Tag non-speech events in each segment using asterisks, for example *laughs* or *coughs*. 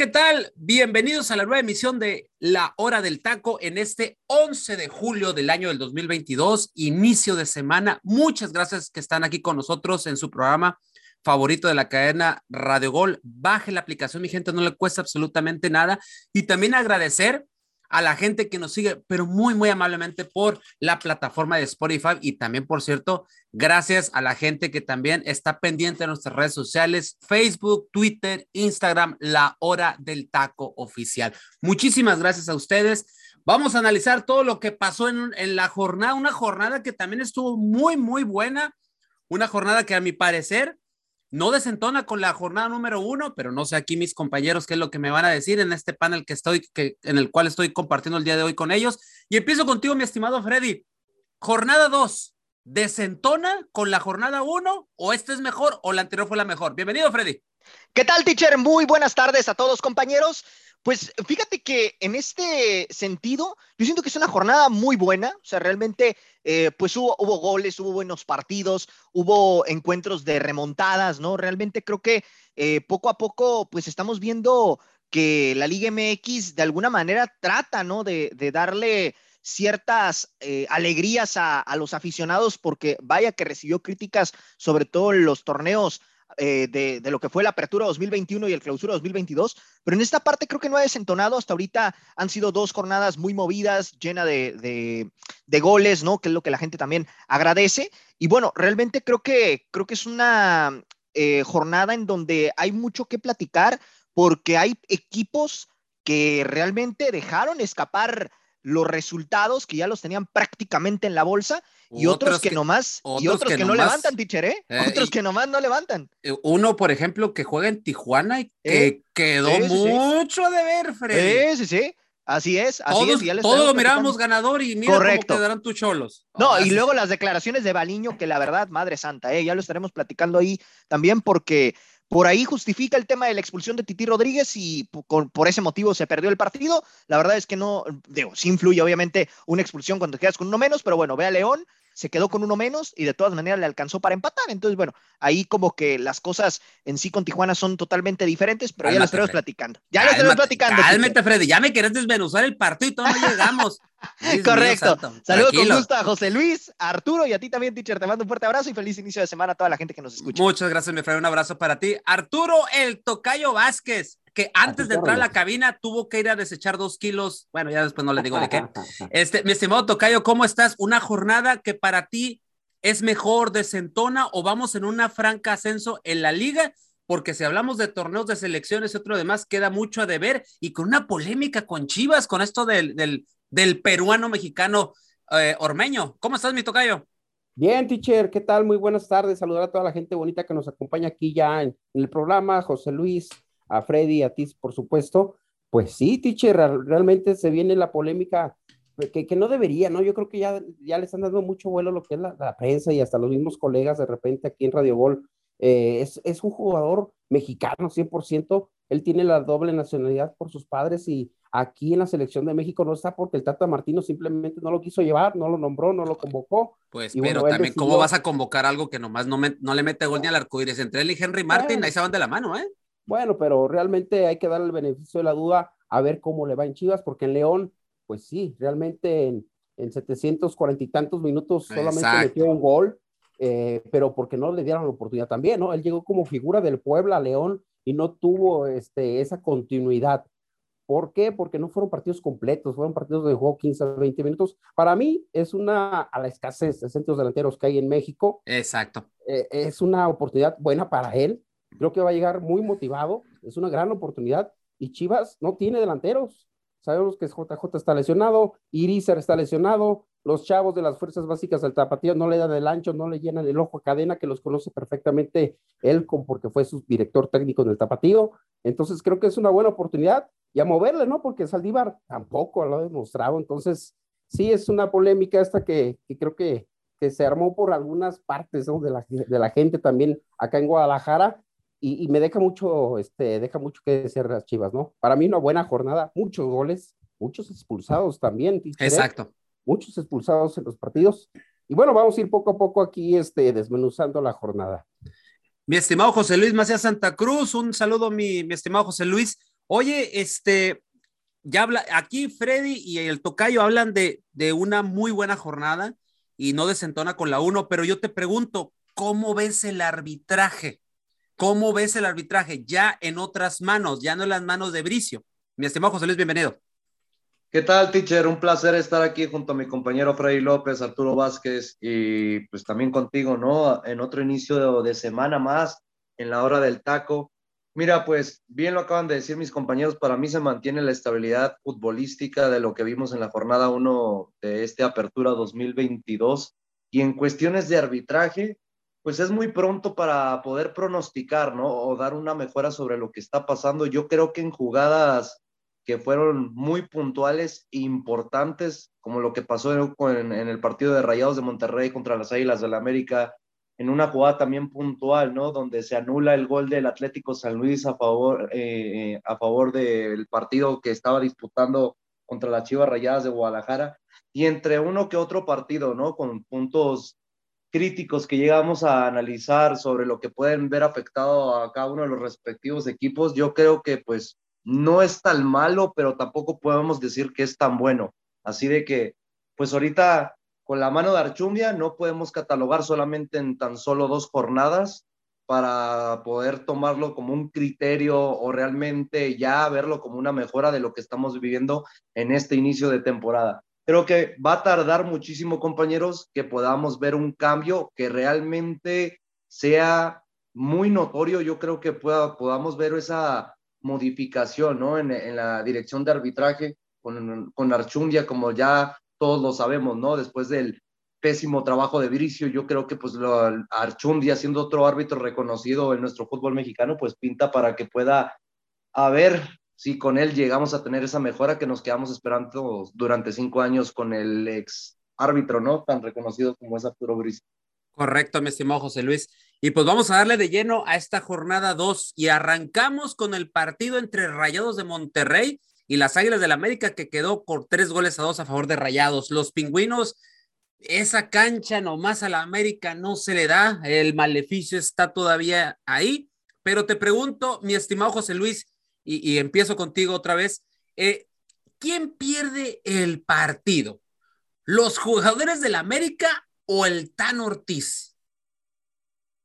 ¿Qué tal? Bienvenidos a la nueva emisión de La Hora del Taco en este 11 de julio del año del 2022, inicio de semana. Muchas gracias que están aquí con nosotros en su programa favorito de la cadena Radio Gol. Baje la aplicación, mi gente, no le cuesta absolutamente nada. Y también agradecer a la gente que nos sigue, pero muy, muy amablemente por la plataforma de Spotify y también, por cierto, gracias a la gente que también está pendiente de nuestras redes sociales, Facebook, Twitter, Instagram, la hora del taco oficial. Muchísimas gracias a ustedes. Vamos a analizar todo lo que pasó en, en la jornada, una jornada que también estuvo muy, muy buena, una jornada que a mi parecer no desentona con la jornada número uno, pero no sé aquí mis compañeros qué es lo que me van a decir en este panel que estoy, que, en el cual estoy compartiendo el día de hoy con ellos. Y empiezo contigo, mi estimado Freddy. Jornada dos, ¿desentona con la jornada uno o este es mejor o la anterior fue la mejor? Bienvenido, Freddy. ¿Qué tal, teacher? Muy buenas tardes a todos, compañeros. Pues fíjate que en este sentido, yo siento que es una jornada muy buena, o sea, realmente, eh, pues hubo, hubo, goles, hubo buenos partidos, hubo encuentros de remontadas, ¿no? Realmente creo que eh, poco a poco, pues estamos viendo que la Liga MX de alguna manera trata, ¿no? De, de darle ciertas eh, alegrías a, a, los aficionados, porque vaya que recibió críticas, sobre todo en los torneos eh, de, lo que fue la apertura 2021 y el clausura 2022, pero en esta parte creo que no ha desentonado. Hasta ahorita han sido dos jornadas muy movidas, llena de, de, de, goles, ¿no? Que es lo que la gente también agradece. Y bueno, realmente creo que, creo que es una eh, jornada en donde hay mucho que platicar porque hay equipos que realmente dejaron escapar los resultados que ya los tenían prácticamente en la bolsa y otros, otros que, que, nomás otros y otros que, que no nomás, levantan, teacher, ¿eh? eh otros y, que nomás no levantan. Eh, uno, por ejemplo, que juega en Tijuana y que eh, quedó sí, mucho sí. de ver, Freddy. Sí, sí, sí. Así es, así todos, es. Ya todos lo mirábamos ganador y mira Correcto. cómo quedarán tus cholos. No, oh, y luego las declaraciones de Baliño, que la verdad, madre santa, ¿eh? ya lo estaremos platicando ahí también porque por ahí justifica el tema de la expulsión de Titi Rodríguez y por, ese motivo se perdió el partido. La verdad es que no, digo, sí influye obviamente una expulsión cuando quedas con uno menos, pero bueno, ve a León, se quedó con uno menos y de todas maneras le alcanzó para empatar. Entonces, bueno, ahí como que las cosas en sí con Tijuana son totalmente diferentes, pero cálmate, ya estaremos Freddy. platicando. Ya lo estaremos platicando. Cálmate, Freddy, ya me querés desmenuzar el partido y todavía no llegamos. *laughs* Correcto. Saludos con gusto a José Luis, a Arturo y a ti también, teacher. Te mando un fuerte abrazo y feliz inicio de semana a toda la gente que nos escucha. Muchas gracias, mi Freddy. Un abrazo para ti. Arturo, el Tocayo Vázquez que antes de entrar a la cabina tuvo que ir a desechar dos kilos. Bueno, ya después no le digo de qué. *laughs* Este, mi estimado Tocayo, ¿cómo estás? Una jornada que para ti es mejor desentona o vamos en una franca ascenso en la liga, porque si hablamos de torneos de selecciones y otro demás, queda mucho a deber y con una polémica con Chivas, con esto del, del, del peruano mexicano eh, Ormeño. ¿Cómo estás, mi tocayo? Bien, teacher, ¿qué tal? Muy buenas tardes. Saludar a toda la gente bonita que nos acompaña aquí ya en, en el programa, José Luis, a Freddy, a ti, por supuesto. Pues sí, teacher, realmente se viene la polémica que, que, no debería, ¿no? Yo creo que ya, ya le están dando mucho vuelo lo que es la, la prensa y hasta los mismos colegas de repente aquí en Radio Gol. Eh, es, es, un jugador mexicano 100%, él tiene la doble nacionalidad por sus padres y aquí en la selección de México no está porque el Tata Martino simplemente no lo quiso llevar, no lo nombró, no lo convocó. Pues, y pero bueno, también, decidió... ¿cómo vas a convocar algo que nomás no, me, no le mete gol ni al arcoíris? Entre él y Henry Martin, ahí se van de la mano, ¿eh? Bueno, pero realmente hay que darle el beneficio de la duda a ver cómo le va en Chivas, porque en León pues sí, realmente en, en 740 y tantos minutos solamente Exacto. metió un gol, eh, pero porque no le dieron la oportunidad también, ¿no? Él llegó como figura del Puebla a León y no tuvo este, esa continuidad. ¿Por qué? Porque no fueron partidos completos, fueron partidos de juego 15 a 20 minutos. Para mí es una, a la escasez de centros delanteros que hay en México. Exacto. Eh, es una oportunidad buena para él. Creo que va a llegar muy motivado. Es una gran oportunidad. Y Chivas no tiene delanteros. Sabemos que JJ está lesionado, Irizar está lesionado, los chavos de las fuerzas básicas del Tapatío no le dan el ancho, no le llenan el ojo a cadena, que los conoce perfectamente él, porque fue su director técnico en el Tapatío. Entonces creo que es una buena oportunidad y a moverle, ¿no? Porque Saldívar tampoco lo ha demostrado. Entonces, sí es una polémica esta que, creo que, se armó por algunas partes ¿no? de la gente también acá en Guadalajara. Y, me deja mucho, este, deja mucho que decir las Chivas, ¿no? Para mí una buena jornada, muchos goles, muchos expulsados también. Exacto muchos expulsados en los partidos. Y bueno, vamos a ir poco a poco aquí este, desmenuzando la jornada. Mi estimado José Luis Macías Santa Cruz, un saludo, mi, mi estimado José Luis. Oye, este, ya habla, aquí Freddy y el Tocayo hablan de, de una muy buena jornada y no desentona con la uno, pero yo te pregunto, ¿cómo ves el arbitraje? ¿Cómo ves el arbitraje ya en otras manos, ya no en las manos de Bricio? Mi estimado José Luis, bienvenido. ¿Qué tal, teacher? Un placer estar aquí junto a mi compañero Freddy López, Arturo Vázquez y pues también contigo, ¿no? En otro inicio de, semana más, en la hora del taco. Mira, pues bien lo acaban de decir mis compañeros, para mí se mantiene la estabilidad futbolística de lo que vimos en la jornada 1 de este Apertura 2022 y en cuestiones de arbitraje, pues es muy pronto para poder pronosticar, ¿no? O dar una mejora sobre lo que está pasando. Yo creo que en jugadas que fueron muy puntuales e importantes, como lo que pasó en, el partido de Rayados de Monterrey contra las Águilas del la América, en una jugada también puntual, ¿no? Donde se anula el gol del Atlético San Luis a favor, eh, a favor del partido que estaba disputando contra las Chivas Rayadas de Guadalajara, y entre uno que otro partido, ¿no? Con puntos críticos que llegamos a analizar sobre lo que pueden ver afectado a cada uno de los respectivos equipos, yo creo que pues no es tan malo, pero tampoco podemos decir que es tan bueno. Así de que, pues ahorita con la mano de Archumbia no podemos catalogar solamente en tan solo dos jornadas para poder tomarlo como un criterio o realmente ya verlo como una mejora de lo que estamos viviendo en este inicio de temporada. Creo que va a tardar muchísimo, compañeros, que podamos ver un cambio que realmente sea muy notorio. Yo creo que pueda, podamos ver esa modificación ¿no? en, la dirección de arbitraje con, con Archundia, como ya todos lo sabemos, ¿no? Después del pésimo trabajo de Bricio, yo creo que pues lo, Archundia, siendo otro árbitro reconocido en nuestro fútbol mexicano, pues pinta para que pueda a ver si con él llegamos a tener esa mejora que nos quedamos esperando durante cinco años con el ex árbitro, ¿no? Tan reconocido como es Arturo Bricio. Correcto, mi estimado José Luis. Y pues vamos a darle de lleno a esta jornada 2 y arrancamos con el partido entre Rayados de Monterrey y las Águilas del América que quedó por tres goles a dos a favor de Rayados. Los pingüinos, esa cancha nomás a la América no se le da, el maleficio está todavía ahí, pero te pregunto, mi estimado José Luis, y, empiezo contigo otra vez, eh, ¿quién pierde el partido? ¿Los jugadores del América o el Tan Ortiz?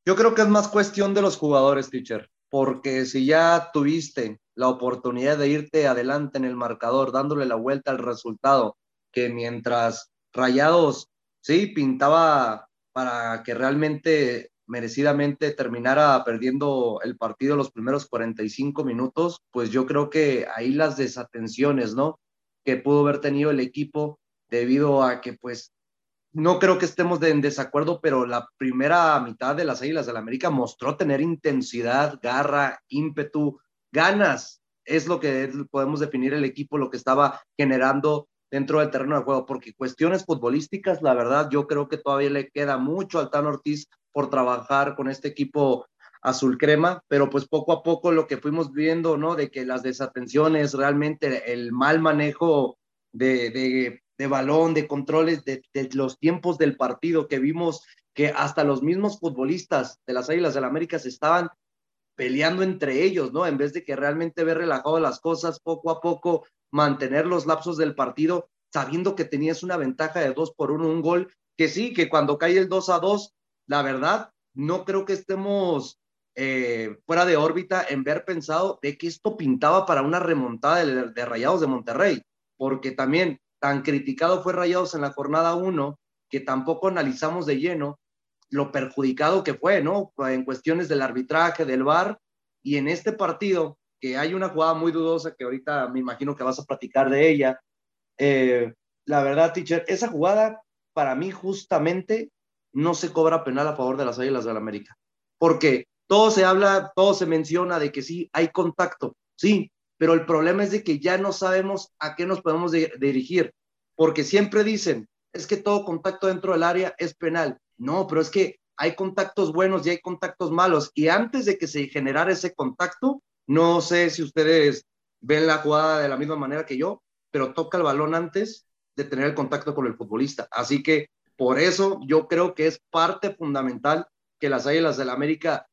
Yo creo que es más cuestión de los jugadores, teacher, porque si ya tuviste la oportunidad de irte adelante en el marcador, dándole la vuelta al resultado, que mientras Rayados, sí, pintaba para que realmente merecidamente terminara perdiendo el partido los primeros 45 minutos, pues yo creo que ahí las desatenciones, ¿no? Que pudo haber tenido el equipo debido a que pues no creo que estemos en desacuerdo, pero la primera mitad de las Águilas del América mostró tener intensidad, garra, ímpetu, ganas. Es lo que podemos definir el equipo, lo que estaba generando dentro del terreno de juego, porque cuestiones futbolísticas, la verdad, yo creo que todavía le queda mucho al Tan Ortiz por trabajar con este equipo azul crema, pero pues poco a poco lo que fuimos viendo, ¿no? De que las desatenciones, realmente el mal manejo de, de de balón, de controles, de, los tiempos del partido que vimos que hasta los mismos futbolistas de las Águilas del la América se estaban peleando entre ellos, ¿no? En vez de que realmente ver relajado las cosas, poco a poco mantener los lapsos del partido, sabiendo que tenías una ventaja de dos por uno, un gol, que sí, que cuando cae el 2 a 2, la verdad, no creo que estemos eh, fuera de órbita en ver pensado de que esto pintaba para una remontada de, Rayados de Monterrey, porque también tan criticado fue Rayados en la jornada 1 que tampoco analizamos de lleno lo perjudicado que fue, ¿no? En cuestiones del arbitraje, del VAR, y en este partido, que hay una jugada muy dudosa que ahorita me imagino que vas a platicar de ella, eh, la verdad, teacher, esa jugada para mí justamente no se cobra penal a favor de las Águilas del la América. Porque todo se habla, todo se menciona de que sí, hay contacto, sí, pero el problema es de que ya no sabemos a qué nos podemos dirigir, porque siempre dicen, es que todo contacto dentro del área es penal. No, pero es que hay contactos buenos y hay contactos malos. Y antes de que se generara ese contacto, no sé si ustedes ven la jugada de la misma manera que yo, pero toca el balón antes de tener el contacto con el futbolista. Así que por eso yo creo que es parte fundamental que las Águilas del América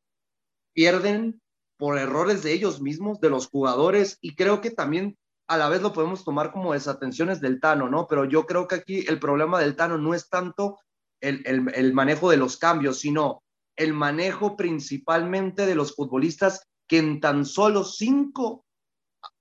pierden por errores de ellos mismos, de los jugadores, y creo que también a la vez lo podemos tomar como desatenciones del Tano, ¿no? Pero yo creo que aquí el problema del Tano no es tanto el, el manejo de los cambios, sino el manejo principalmente de los futbolistas que en tan solo cinco,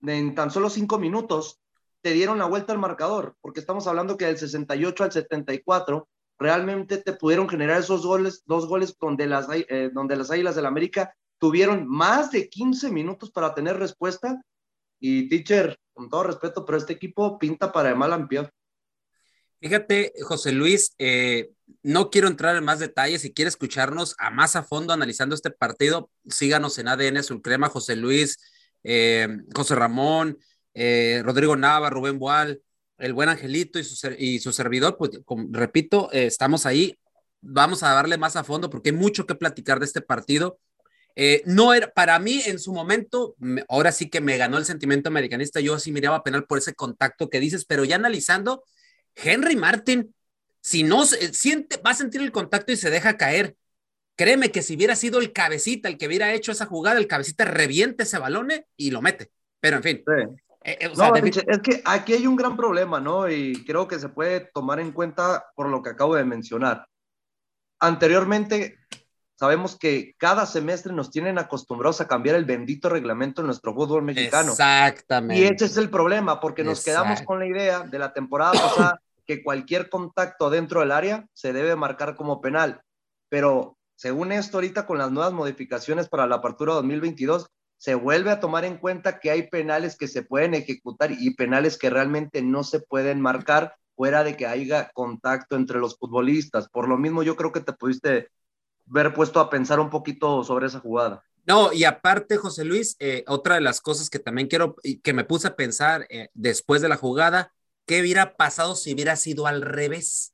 en tan solo cinco minutos te dieron la vuelta al marcador, porque estamos hablando que del 68 al 74 realmente te pudieron generar esos goles, dos goles donde las, eh, donde las Águilas del América tuvieron más de 15 minutos para tener respuesta. Y teacher, con todo respeto, pero este equipo pinta para de mal ampión. Fíjate, José Luis, eh, no quiero entrar en más detalles. Si quiere escucharnos a más a fondo analizando este partido, síganos en ADN Sulcrema, José Luis, eh, José Ramón, eh, Rodrigo Nava, Rubén Boal, el buen Angelito y su, servidor, pues repito, eh, estamos ahí, vamos a darle más a fondo porque hay mucho que platicar de este partido. Eh, no era, para mí en su momento, ahora sí que me ganó el sentimiento americanista, yo sí miraba penal por ese contacto que dices, pero ya analizando, Henry Martin, si no siente, va a sentir el contacto y se deja caer. Créeme que si hubiera sido el cabecita el que hubiera hecho esa jugada, el cabecita reviente ese balón y lo mete. Pero en fin, eh, eh, no, es que aquí hay un gran problema, ¿no? Y creo que se puede tomar en cuenta por lo que acabo de mencionar. Anteriormente, sabemos que cada semestre nos tienen acostumbrados a cambiar el bendito reglamento en nuestro fútbol mexicano. Exactamente. Y ese es el problema, porque nos quedamos con la idea de la temporada pasada *coughs* que cualquier contacto dentro del área se debe marcar como penal. Pero según esto, ahorita con las nuevas modificaciones para la apertura 2022, se vuelve a tomar en cuenta que hay penales que se pueden ejecutar y penales que realmente no se pueden marcar fuera de que haya contacto entre los futbolistas. Por lo mismo, yo creo que te pudiste ver puesto a pensar un poquito sobre esa jugada. No, y aparte, José Luis, eh, otra de las cosas que también quiero, que me puse a pensar eh, después de la jugada, ¿qué hubiera pasado si hubiera sido al revés?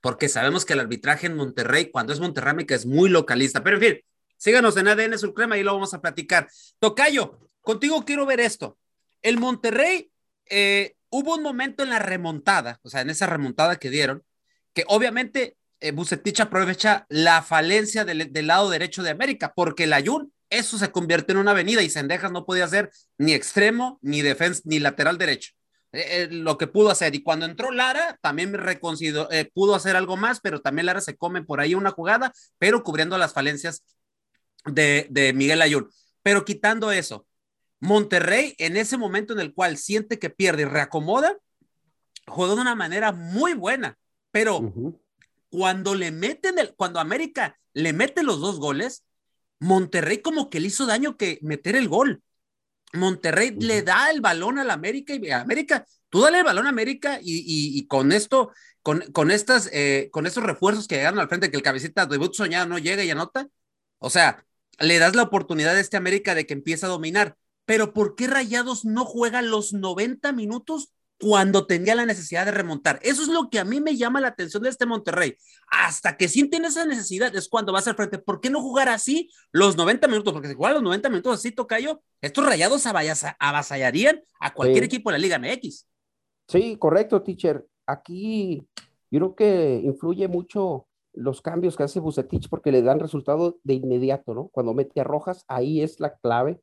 Porque sabemos que el arbitraje en Monterrey, cuando es Monterrey, que es muy localista, pero en fin, Síganos en ADN Surcrema y lo vamos a platicar. Tocayo, contigo quiero ver esto. El Monterrey, eh, hubo un momento en la remontada, o sea, en esa remontada que dieron, que obviamente eh, Bucetich aprovecha la falencia del, lado derecho de América, porque el Ayun, eso se convierte en una avenida y Sendejas no podía ser ni extremo, ni defensa, ni lateral derecho. Eh, lo que pudo hacer. Y cuando entró Lara, también me pudo hacer algo más, pero también Lara se come por ahí una jugada, pero cubriendo las falencias de, Miguel Ayun. Pero quitando eso, Monterrey en ese momento en el cual siente que pierde y reacomoda, jugó de una manera muy buena, pero cuando le meten, el, cuando América le mete los dos goles, Monterrey como que le hizo daño que meter el gol. Monterrey le da el balón al América y América, tú dale el balón a América y, con esto, con, con estas, eh, con estos refuerzos que llegaron al frente, que el cabecita debut soñado no llega y anota. O sea, le das la oportunidad a este América de que empiece a dominar. Pero ¿por qué Rayados no juega los 90 minutos cuando tenía la necesidad de remontar? Eso es lo que a mí me llama la atención de este Monterrey. Hasta que sienten esa necesidad es cuando vas al frente. ¿Por qué no jugar así los 90 minutos? Porque si juegan los 90 minutos así, Tocayo, estos Rayados avasallarían a cualquier equipo de la Liga MX. Sí, correcto, teacher. Aquí yo creo que influye mucho los cambios que hace Bucetich porque le dan resultado de inmediato, ¿no? Cuando mete a Rojas, ahí es la clave.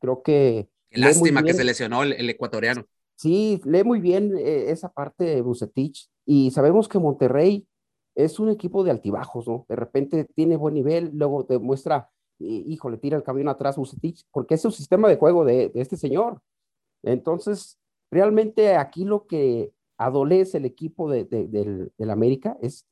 Creo que... lástima que se lesionó el, ecuatoriano. Sí, lee muy bien eh, esa parte de Bucetich y sabemos que Monterrey es un equipo de altibajos, ¿no? De repente tiene buen nivel, luego demuestra, hijo, le tira el camión atrás Bucetich, porque es un sistema de juego de, este señor. Entonces, realmente aquí lo que adolece el equipo de, del América es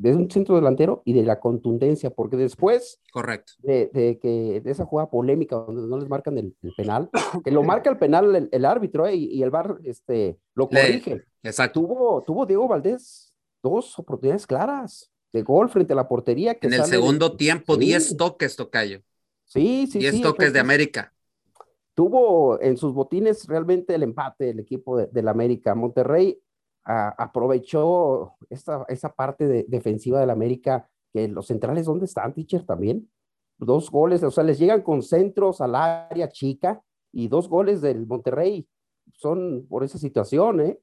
de un centro delantero y de la contundencia, porque después Correcto. De, que de esa jugada polémica donde no les marcan el, penal, *coughs* que lo marca el penal el, árbitro eh, y, el VAR este, lo corrige. exacto. Tuvo, tuvo Diego Valdés dos oportunidades claras de gol frente a la portería. Que en el segundo tiempo, 10 toques, Tocayo. Sí, sí, 10 toques de América. Tuvo en sus botines realmente el empate del equipo de, la América. Monterrey aprovechó esta, esa parte de, defensiva del América, que los centrales, ¿dónde están, teacher? También. Dos goles, o sea, les llegan con centros al área chica y dos goles del Monterrey son por esa situación, ¿eh?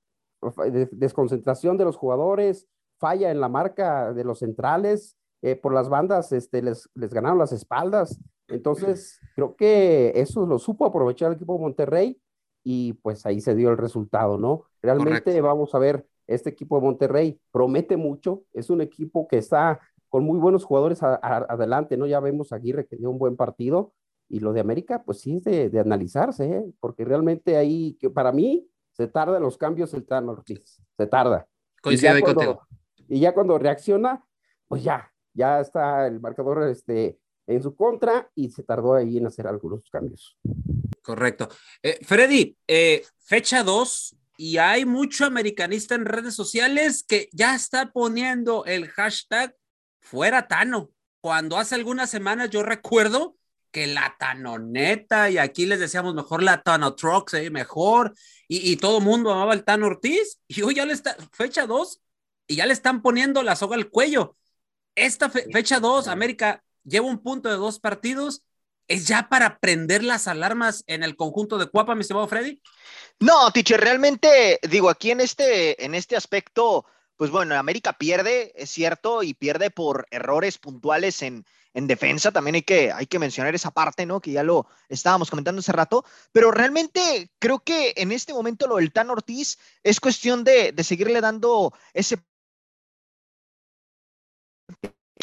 desconcentración de los jugadores, falla en la marca de los centrales, eh, por las bandas este, les, les ganaron las espaldas. Entonces, creo que eso lo supo aprovechar el equipo de Monterrey y pues ahí se dio el resultado, ¿no? Realmente vamos a ver, este equipo de Monterrey promete mucho, es un equipo que está con muy buenos jugadores adelante, ¿no? Ya vemos a Aguirre que dio un buen partido y lo de América, pues sí es de, analizarse, ¿eh? porque realmente ahí, que para mí, se tarda los cambios el Tano Ortiz, se tarda. Coincido contigo. Y ya cuando reacciona, pues ya, ya está el marcador este, en su contra y se tardó ahí en hacer algunos cambios. Correcto. Eh, Freddy, eh, fecha 2 y hay mucho americanista en redes sociales que ya está poniendo el hashtag fuera Tano. Cuando hace algunas semanas yo recuerdo que la Tanoneta y aquí les decíamos mejor la Tano Trucks, eh, mejor y, y todo el mundo amaba el Tano Ortiz y hoy ya le está, fecha 2 y ya le están poniendo la soga al cuello. Esta fecha 2, América lleva un punto de dos partidos. ¿Es ya para prender las alarmas en el conjunto de Cuapa, mi estimado Freddy? No, teacher, realmente, digo, aquí en este, en este aspecto, pues bueno, América pierde, es cierto, y pierde por errores puntuales en, en defensa. También hay que, hay que mencionar esa parte, ¿no? Que ya lo estábamos comentando hace rato. Pero realmente creo que en este momento lo del Tan Ortiz es cuestión de, de seguirle dando ese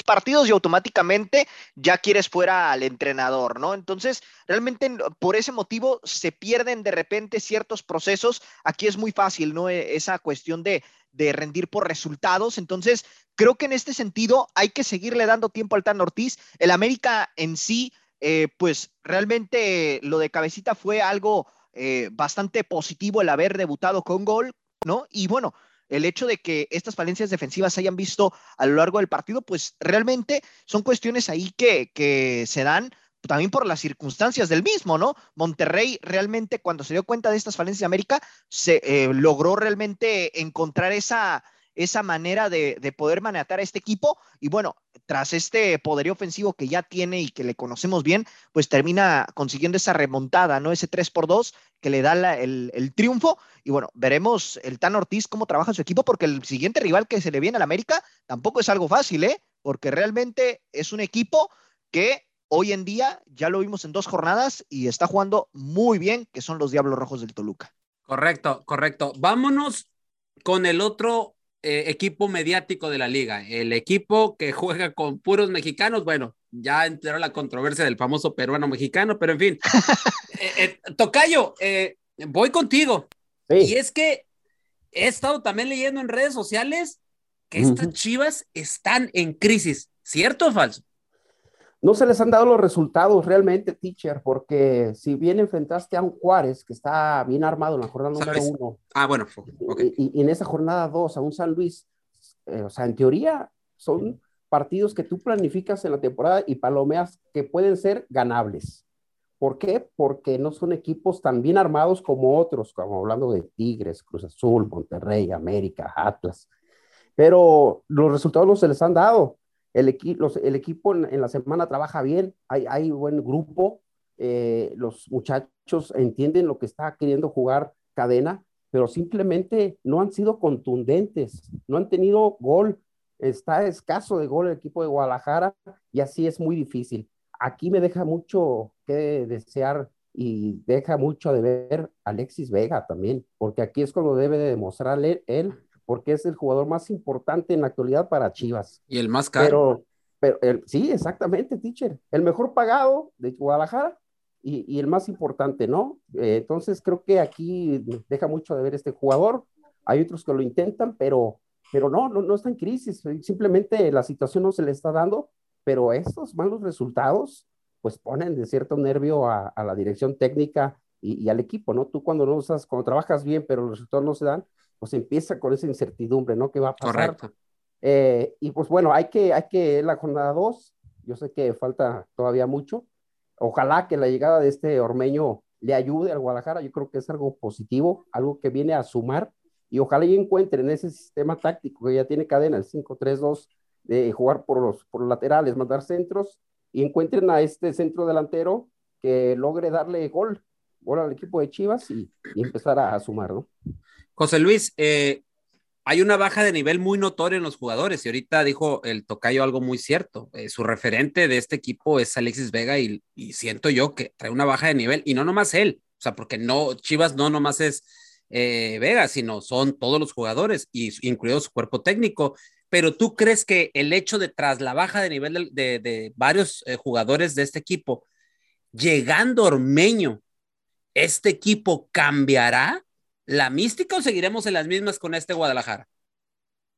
partidos y automáticamente ya quieres fuera al entrenador, ¿no? Entonces, realmente por ese motivo se pierden de repente ciertos procesos. Aquí es muy fácil, ¿no? E, esa cuestión de, rendir por resultados. Entonces, creo que en este sentido hay que seguirle dando tiempo al Tan Ortiz. El América en sí, eh, pues realmente lo de cabecita fue algo eh, bastante positivo el haber debutado con gol, ¿no? Y bueno, el hecho de que estas falencias defensivas se hayan visto a lo largo del partido, pues realmente son cuestiones ahí que, se dan también por las circunstancias del mismo, ¿no? Monterrey realmente cuando se dio cuenta de estas falencias de América, se eh, logró realmente encontrar esa, esa manera de, poder manejar a este equipo. Y bueno, tras este poderío ofensivo que ya tiene y que le conocemos bien, pues termina consiguiendo esa remontada, ¿no? Ese 3 por 2 que le da el, triunfo. Y bueno, veremos el Tan Ortiz cómo trabaja su equipo, porque el siguiente rival que se le viene al América tampoco es algo fácil, ¿eh? Porque realmente es un equipo que hoy en día ya lo vimos en dos jornadas y está jugando muy bien, que son los Diablos Rojos del Toluca. Correcto, correcto. Vámonos con el otro eh, equipo mediático de la liga, el equipo que juega con puros mexicanos. Bueno, ya entró la controversia del famoso peruano mexicano, pero en fin. *laughs* Eh, eh, Tocayo, voy contigo. Y es que he estado también leyendo en redes sociales que estas chivas están en crisis, ¿cierto o falso? No se les han dado los resultados realmente, teacher, porque si bien enfrentaste a un Juárez que está bien armado en la jornada número uno. Ah, bueno, y, en esa jornada dos a un San Luis, eh, o sea, en teoría son partidos que tú planificas en la temporada y palomeas que pueden ser ganables. ¿Por qué? Porque no son equipos tan bien armados como otros, como hablando de Tigres, Cruz Azul, Monterrey, América, Atlas. Pero los resultados no se les han dado el, el equipo en, la semana trabaja bien, hay, hay buen grupo, eh, los muchachos entienden lo que está queriendo jugar cadena, pero simplemente no han sido contundentes, no han tenido gol, está escaso de gol el equipo de Guadalajara y así es muy difícil. Aquí me deja mucho que desear y deja mucho de ver Alexis Vega también, porque aquí es cuando debe de demostrarle él porque es el jugador más importante en la actualidad para Chivas. Y el más caro. Pero, pero sí, exactamente, teacher. El mejor pagado de Guadalajara y, y el más importante, ¿no? Eh, entonces creo que aquí deja mucho de ver este jugador. Hay otros que lo intentan, pero, pero no, no, no está en crisis. Simplemente la situación no se le está dando, pero estos malos resultados pues ponen de cierto nervio a, a la dirección técnica y, y, al equipo, ¿no? Tú cuando no estás, cuando trabajas bien, pero los resultados no se dan, pues empieza con esa incertidumbre, ¿no? ¿Qué va a pasar? Eh, y pues bueno, hay que, hay que la jornada 2, yo sé que falta todavía mucho. Ojalá que la llegada de este ormeño le ayude al Guadalajara, yo creo que es algo positivo, algo que viene a sumar y ojalá y encuentren ese sistema táctico que ya tiene cadena, el 5-3-2, de jugar por los, por los laterales, mandar centros y encuentren a este centro delantero que logre darle gol, gol al equipo de Chivas y, empezar a, sumar, ¿no? José Luis, eh, hay una baja de nivel muy notoria en los jugadores y ahorita dijo el tocayo algo muy cierto. Eh, su referente de este equipo es Alexis Vega y, siento yo que trae una baja de nivel y no nomás él, o sea, porque no, Chivas no nomás es eh, Vega, sino son todos los jugadores, y, incluido su cuerpo técnico. Pero tú crees que el hecho de tras la baja de nivel de, varios jugadores de este equipo, llegando Ormeño, ¿este equipo cambiará la mística o seguiremos en las mismas con este Guadalajara?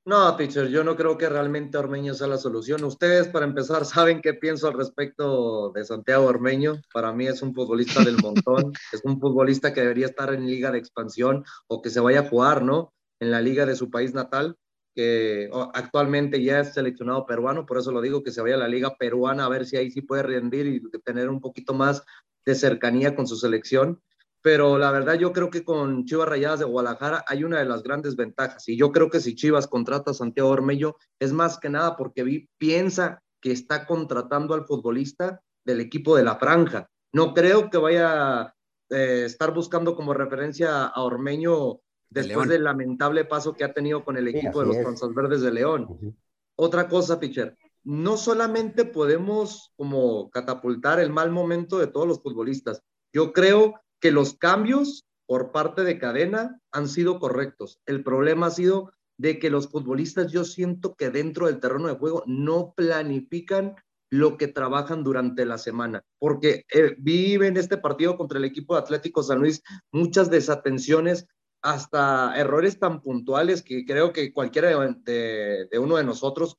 No, teacher, yo no creo que realmente Ormeño sea la solución. Ustedes, para empezar, *laughs* saben qué pienso al respecto de Santiago Ormeño. Para mí es un futbolista del montón, *laughs* es un futbolista que debería estar en liga de expansión o que se vaya a jugar, ¿no? En la liga de su país natal, que actualmente ya es seleccionado peruano, por eso lo digo, que se vaya a la liga peruana a ver si ahí sí puede rendir y tener un poquito más de cercanía con su selección pero la verdad yo creo que con Chivas Rayadas de Guadalajara hay una de las grandes ventajas y yo creo que si Chivas contrata a Santiago Ormello es más que nada porque vi, piensa que está contratando al futbolista del equipo de la franja. No creo que vaya a eh, estar buscando como referencia a Ormeño después del lamentable paso que ha tenido con el equipo de los Panzas Verdes de León. Otra cosa, Pitcher, no solamente podemos como catapultar el mal momento de todos los futbolistas. Yo creo que los cambios por parte de cadena han sido correctos. El problema ha sido de que los futbolistas yo siento que dentro del terreno de juego no planifican lo que trabajan durante la semana, porque eh, viven en este partido contra el equipo de Atlético San Luis muchas desatenciones, hasta errores tan puntuales que creo que cualquiera de uno de nosotros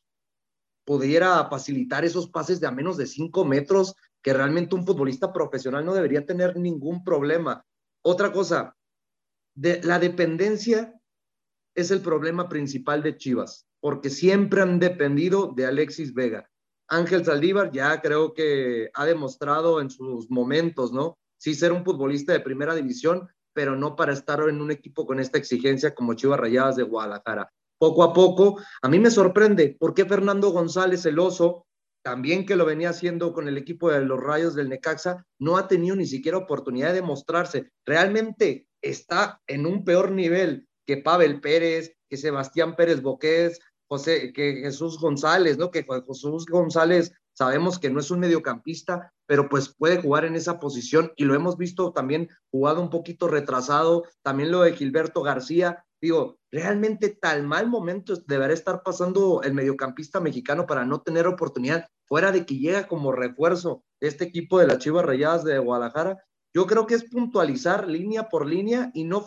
pudiera facilitar esos pases de a menos de cinco metros que realmente un futbolista profesional no debería tener ningún problema. Otra cosa, la dependencia es el problema principal de Chivas, porque siempre han dependido de Alexis Vega. Ángel Saldívar ya creo que ha demostrado en sus momentos, ¿no? Sí ser un futbolista de primera división, pero no para estar en un equipo con esta exigencia como Chivas Rayadas de Guadalajara. Poco a poco, a mí me sorprende por qué Fernando González, el oso, también que lo venía haciendo con el equipo de los Rayos del Necaxa, no ha tenido ni siquiera oportunidad de mostrarse. Realmente está en un peor nivel que Pavel Pérez, que Sebastián Pérez Boqués, José, que Jesús González, ¿no? Que Jesús González sabemos que no es un mediocampista, pero pues puede jugar en esa posición y lo hemos visto también jugado un poquito retrasado, también lo de Gilberto García, digo, realmente tal mal momento deberá estar pasando el mediocampista mexicano para no tener oportunidad, fuera de que llega como refuerzo este equipo de las Chivas Rayadas de Guadalajara. Yo creo que es puntualizar línea por línea y no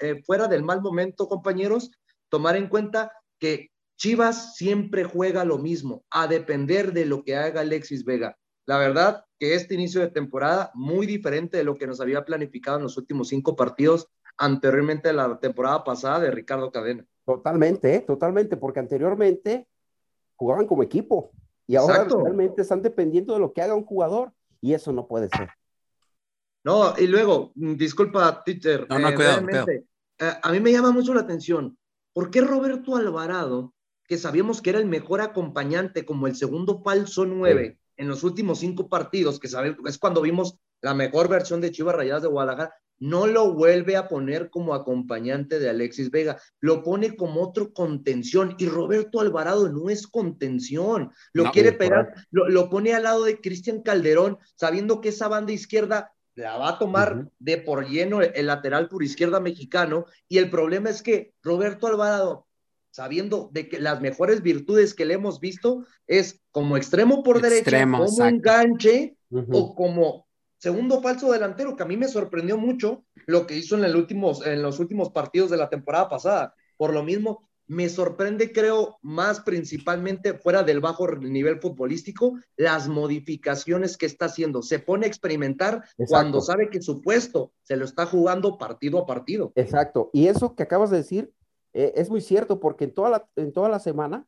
eh, fuera del mal momento, compañeros, tomar en cuenta que Chivas siempre juega lo mismo, a depender de lo que haga Alexis Vega. La verdad que este inicio de temporada, muy diferente de lo que nos había planificado en los últimos cinco partidos, anteriormente la temporada pasada de Ricardo Cadena. Totalmente, ¿eh? totalmente, porque anteriormente jugaban como equipo y ahora realmente están dependiendo de lo que haga un jugador y eso no puede ser. No, y luego, disculpa, teacher, no, no, eh, eh, a mí me llama mucho la atención, ¿por qué Roberto Alvarado, que sabíamos que era el mejor acompañante como el segundo falso nueve en los últimos cinco partidos, que sabemos, es cuando vimos la mejor versión de Chivas Rayadas de Guadalajara, no lo vuelve a poner como acompañante de Alexis Vega, lo pone como otro contención y Roberto Alvarado no es contención, lo quiere pegar, lo, pone al lado de Cristian Calderón, sabiendo que esa banda izquierda la va a tomar de por lleno el, lateral por izquierda mexicano y el problema es que Roberto Alvarado sabiendo de que las mejores virtudes que le hemos visto es como extremo por derecha, como enganche o como segundo falso delantero, que a mí me sorprendió mucho lo que hizo en, el últimos, en los últimos partidos de la temporada pasada. Por lo mismo, me sorprende, creo, más principalmente fuera del bajo nivel futbolístico, las modificaciones que está haciendo. Se pone a experimentar cuando sabe que su puesto se lo está jugando partido a partido. Exacto. Y eso que acabas de decir eh, es muy cierto, porque en toda la, en toda la semana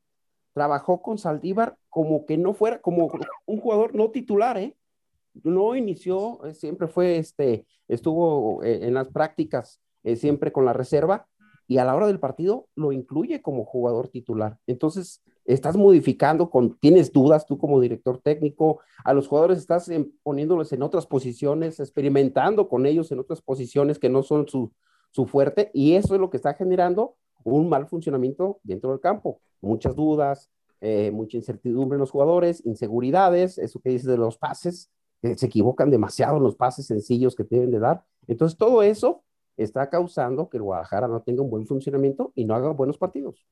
trabajó con Saldívar como que no fuera, como un jugador no titular, ¿eh? No inició, eh, siempre fue, este, estuvo eh, en las prácticas eh, siempre con la reserva y a la hora del partido lo incluye como jugador titular. Entonces, estás modificando, con, tienes dudas tú como director técnico, a los jugadores estás poniéndolos en otras posiciones, experimentando con ellos en otras posiciones que no son su, su fuerte y eso es lo que está generando un mal funcionamiento dentro del campo. Muchas dudas, mucha incertidumbre en los jugadores, inseguridades, eso que dices de los pases, que se equivocan demasiado en los pases sencillos que deben de dar. Entonces, todo eso está causando que el Guadalajara no tenga un buen funcionamiento y no haga buenos partidos.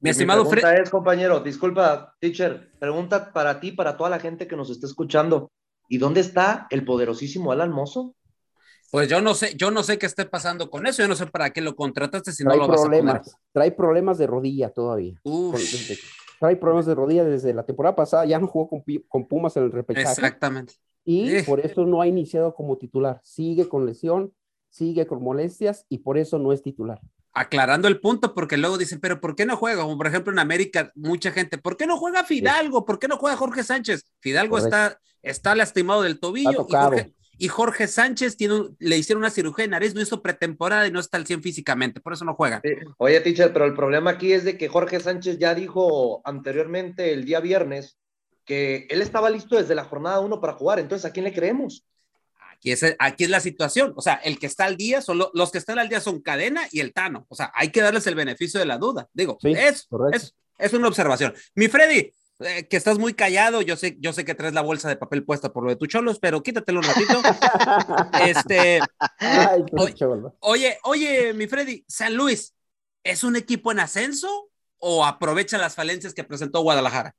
Mi estimado Fred. es, compañero, disculpa, teacher, pregunta para ti, para toda la gente que nos está escuchando. ¿Y dónde está el poderosísimo Alan Mozo? Pues yo no sé, yo no sé qué esté pasando con eso, yo no sé para qué lo contrataste si trae no lo problemas, vas a poner. Trae problemas de rodilla todavía. Trae problemas de rodilla desde la temporada pasada, ya no jugó con, con Pumas en el repechaje. Exactamente. Y eh. por eso no ha iniciado como titular. Sigue con lesión, sigue con molestias y por eso no es titular. Aclarando el punto, porque luego dicen, pero ¿por qué no juega? Como por ejemplo en América, mucha gente, ¿por qué no juega Fidalgo? ¿Por qué no juega Jorge Sánchez? Fidalgo está, está lastimado del tobillo y Jorge, y Jorge, Sánchez tiene le hicieron una cirugía en nariz, no hizo pretemporada y no está al 100 físicamente, por eso no juega. Oye, teacher, pero el problema aquí es de que Jorge Sánchez ya dijo anteriormente el día viernes que él estaba listo desde la jornada 1 para jugar, entonces ¿a quién le creemos? Aquí es, aquí es la situación. O sea, el que está al día, son los que están al día son Cadena y el Tano. O sea, hay que darles el beneficio de la duda. Digo, es, es, es, una observación. Mi Freddy, eh, que estás muy callado, yo sé, yo sé que traes la bolsa de papel puesta por lo de tu cholos, pero quítatelo un ratito. *laughs* este, Ay, oye, oye, mi Freddy, San Luis, ¿es un equipo en ascenso o aprovecha las falencias que presentó Guadalajara?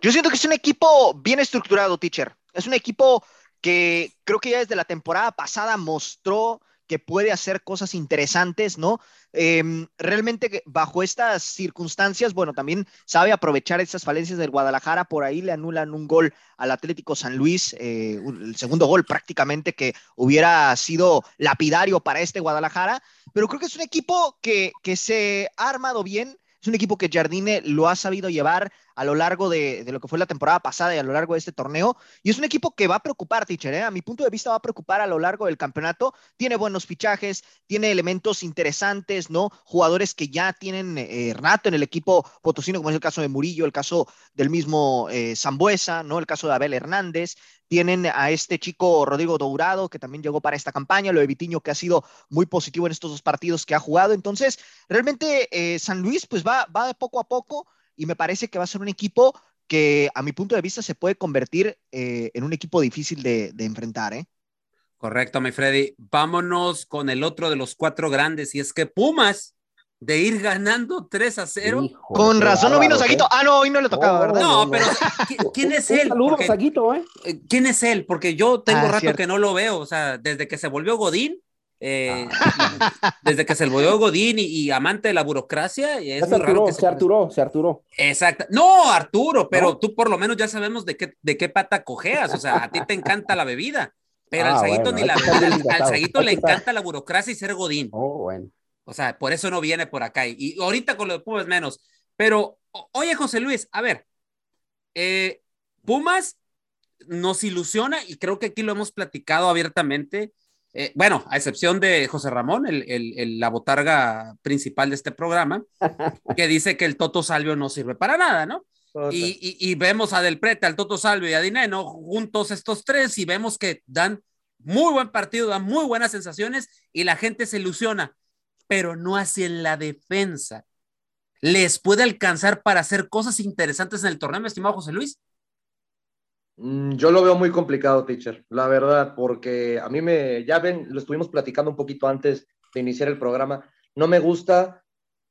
Yo siento que es un equipo bien estructurado, teacher. Es un equipo que creo que ya desde la temporada pasada mostró que puede hacer cosas interesantes, ¿no? Eh, realmente bajo estas circunstancias, bueno, también sabe aprovechar esas falencias del Guadalajara, por ahí le anulan un gol al Atlético San Luis, eh, el segundo gol prácticamente que hubiera sido lapidario para este Guadalajara, pero creo que es un equipo que, que se ha armado bien, es un equipo que Jardine lo ha sabido llevar, a lo largo de, lo que fue la temporada pasada y a lo largo de este torneo. Y es un equipo que va a preocupar, teacher, ¿eh? a mi punto de vista va a preocupar a lo largo del campeonato. Tiene buenos fichajes, tiene elementos interesantes, ¿no? Jugadores que ya tienen eh, rato en el equipo potosino, como es el caso de Murillo, el caso del mismo eh, Zambuesa, ¿no? El caso de Abel Hernández. Tienen a este chico Rodrigo Dourado, que también llegó para esta campaña, lo de Vitiño, que ha sido muy positivo en estos dos partidos que ha jugado. Entonces, realmente eh, San Luis, pues va, va poco a poco y me parece que va a ser un equipo que a mi punto de vista se puede convertir eh, en un equipo difícil de, de enfrentar. ¿eh? Correcto, mi Freddy. Vámonos con el otro de los cuatro grandes y es que Pumas de ir ganando 3 a 0. Hijo, Con razón no vino Saguito. Ah, no, hoy no le tocaba, ¿verdad? No, pero ¿quién es él? Saludos, Saguito, ¿eh? ¿eh? ¿Quién es él? Porque yo tengo ah, rato cierto. que no lo veo. O sea, desde que se volvió Godín, eh, ah. desde que se volvió Godín y, y, amante de la burocracia. Es se, Arturó, se, Arturó, se Arturó. Exacto. No, Arturo, pero ¿No? tú por lo menos ya sabemos de qué, de qué pata cojeas. O sea, a ti te encanta la bebida. Pero ah, al Saguito bueno, ni la *laughs* al, al Saguito le encanta la burocracia y ser Godín. Oh, bueno. O sea, por eso no viene por acá. Y, y ahorita con lo de Pumas menos. Pero, oye, José Luis, a ver, eh, Pumas nos ilusiona y creo que aquí lo hemos platicado abiertamente. Eh, bueno, a excepción de José Ramón, el, el, el, la botarga principal de este programa, que dice que el Toto Salvio no sirve para nada, ¿no? Y, y, y, vemos a Del Prete, al Toto Salvio y a Dineno juntos estos tres y vemos que dan muy buen partido, dan muy buenas sensaciones y la gente se ilusiona, pero no así en la defensa. ¿Les puede alcanzar para hacer cosas interesantes en el torneo, estimado José Luis? Mm, yo lo veo muy complicado, teacher, la verdad, porque a mí me, ya ven, lo estuvimos platicando un poquito antes de iniciar el programa, no me gusta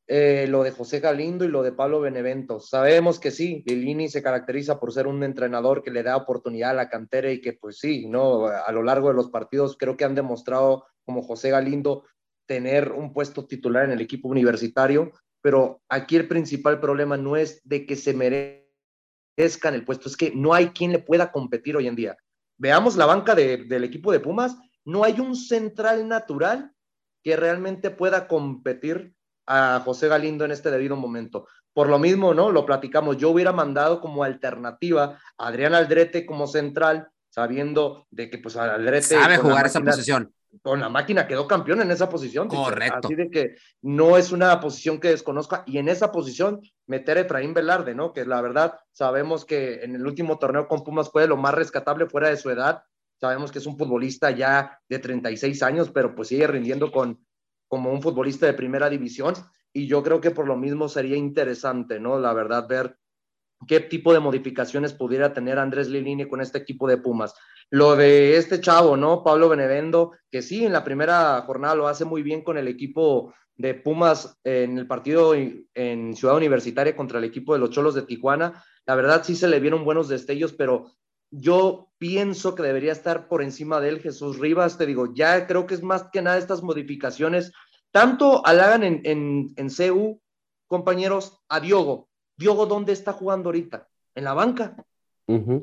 eh, lo de José Galindo y lo de Pablo Benevento. Sabemos que sí, Lilini se caracteriza por ser un entrenador que le da oportunidad a la cantera y que pues sí, ¿no? A lo largo de los partidos creo que han demostrado como José Galindo tener un puesto titular en el equipo universitario, pero aquí el principal problema no es de que se merezca en el puesto, es que no hay quien le pueda competir hoy en día. Veamos la banca de, del equipo de Pumas, no hay un central natural que realmente pueda competir a José Galindo en este debido momento. Por lo mismo, ¿no? Lo platicamos. Yo hubiera mandado como alternativa a Adrián Aldrete como central, sabiendo de que pues Aldrete... Sabe jugar esa posición. Con la máquina quedó campeón en esa posición. Correcto. Así de que no es una posición que desconozca. Y en esa posición meter a Efraín Velarde, ¿no? Que la verdad sabemos que en el último torneo con Pumas fue lo más rescatable fuera de su edad. Sabemos que es un futbolista ya de 36 años, pero pues sigue rindiendo con, como un futbolista de primera división y yo creo que por lo mismo sería interesante, ¿no? La verdad, ver qué tipo de modificaciones pudiera tener Andrés Lilini con este equipo de Pumas. Lo de este chavo, ¿no? Pablo Benevendo, que sí, en la primera jornada lo hace muy bien con el equipo de Pumas en el partido en Ciudad Universitaria contra el equipo de los Cholos de Tijuana. La verdad sí se le vieron buenos destellos, pero yo pienso que debería estar por encima de él Jesús Rivas. Te digo, ya creo que es más que nada estas modificaciones tanto halagan en, en, en CEU, compañeros, a Diogo. Diogo, ¿dónde está jugando ahorita? En la banca.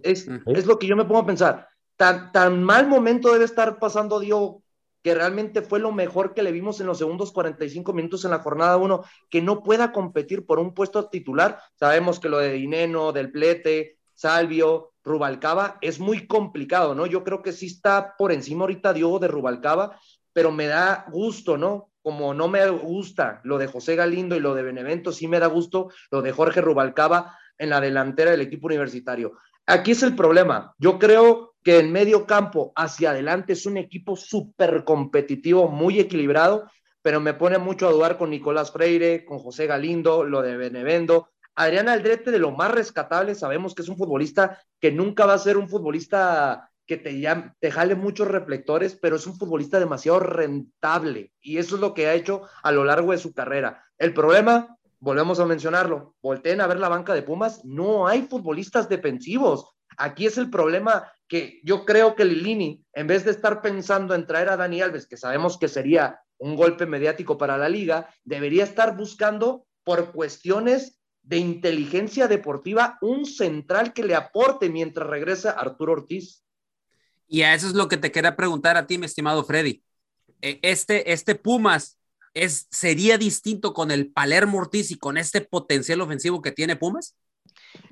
es, es, lo que yo me pongo a pensar. Tan, tan mal momento debe estar pasando Diogo, que realmente fue lo mejor que le vimos en los segundos 45 minutos en la jornada 1, que no pueda competir por un puesto titular. Sabemos que lo de Dineno, del Plete, Salvio, Rubalcaba, es muy complicado, ¿no? Yo creo que sí está por encima ahorita Diogo de Rubalcaba, pero me da gusto, ¿no? como no me gusta lo de José Galindo y lo de Benevento, sí me da gusto lo de Jorge Rubalcaba en la delantera del equipo universitario. Aquí es el problema. Yo creo que en medio campo hacia adelante es un equipo súper competitivo, muy equilibrado, pero me pone mucho a dudar con Nicolás Freire, con José Galindo, lo de Benevendo. Adrián Aldrete, de lo más rescatable, sabemos que es un futbolista que nunca va a ser un futbolista que te, te jale muchos reflectores, pero es un futbolista demasiado rentable y eso es lo que ha hecho a lo largo de su carrera. El problema, volvemos a mencionarlo, volteen a ver la banca de Pumas, no hay futbolistas defensivos. Aquí es el problema que yo creo que Lilini, en vez de estar pensando en traer a Dani Alves, que sabemos que sería un golpe mediático para la liga, debería estar buscando por cuestiones de inteligencia deportiva un central que le aporte mientras regresa Arturo Ortiz. Y a eso es lo que te quería preguntar a ti, mi estimado Freddy. E, este, este Pumas es, sería distinto con el Palermo Ortiz y con este potencial ofensivo que tiene Pumas?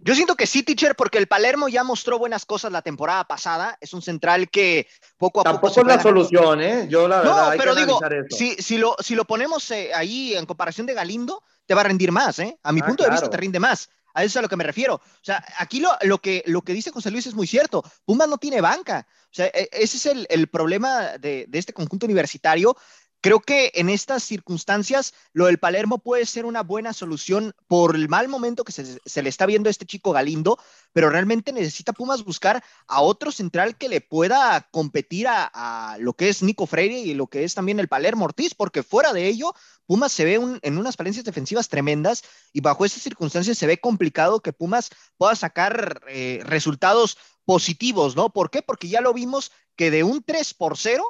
Yo siento que sí, teacher, porque el Palermo ya mostró buenas cosas la temporada pasada. Es un central que poco a poco. Tampoco es la solución, ¿eh? Yo la verdad. No, pero digo, si, si, lo, si lo ponemos eh, ahí en comparación de Galindo, te va a rendir más, ¿eh? A mi ah, punto de vista, te rinde más. A eso es a lo que me refiero. O sea, aquí lo, lo, que, lo que dice José Luis es muy cierto. Pumas no tiene banca. O sea, e, ese es el, el problema de, de, este conjunto universitario. Creo que en estas circunstancias lo del Palermo puede ser una buena solución por el mal momento que se, le está viendo a este chico Galindo, pero realmente necesita Pumas buscar a otro central que le pueda competir a, lo que es Nico Freire y lo que es también el Palermo Ortiz, porque fuera de ello, Pumas se ve en unas falencias defensivas tremendas y bajo estas circunstancias se ve complicado que Pumas pueda sacar eh, resultados positivos, ¿no? ¿Por qué? Porque ya lo vimos que de un 3 por 0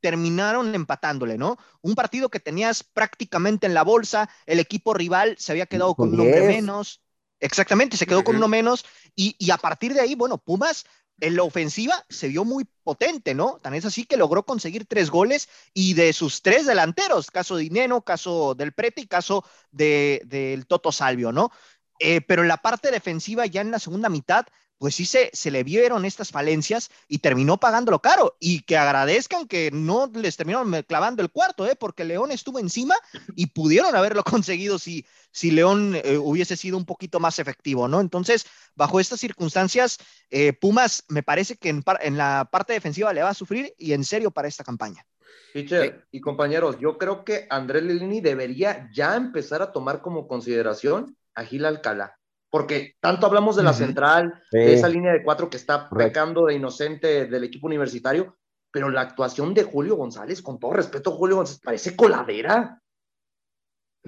terminaron empatándole, ¿no? Un partido que tenías prácticamente en la bolsa, el equipo rival se había quedado con un hombre menos. Exactamente, se quedó con uno menos y, y, a partir de ahí, bueno, Pumas en la ofensiva se vio muy potente, ¿no? Tan es así que logró conseguir tres goles y de sus tres delanteros, caso de Ineno, caso del Prete y caso del de, Toto Salvio, ¿no? Eh, pero en la parte defensiva, ya en la segunda mitad, pues sí se, se le vieron estas falencias y terminó pagándolo caro. Y que agradezcan que no les terminaron clavando el cuarto, ¿eh? porque León estuvo encima y pudieron haberlo *laughs* conseguido si, si León eh, hubiese sido un poquito más efectivo, ¿no? Entonces, bajo estas circunstancias, eh, Pumas me parece que en, en, la parte defensiva le va a sufrir y en serio para esta campaña. Teacher, y compañeros, yo creo que Andrés Lilini debería ya empezar a tomar como consideración a Gil Alcalá porque tanto hablamos de la central, de esa línea de cuatro que está pecando de inocente del equipo universitario, pero la actuación de Julio González, con todo respeto, Julio González, parece coladera.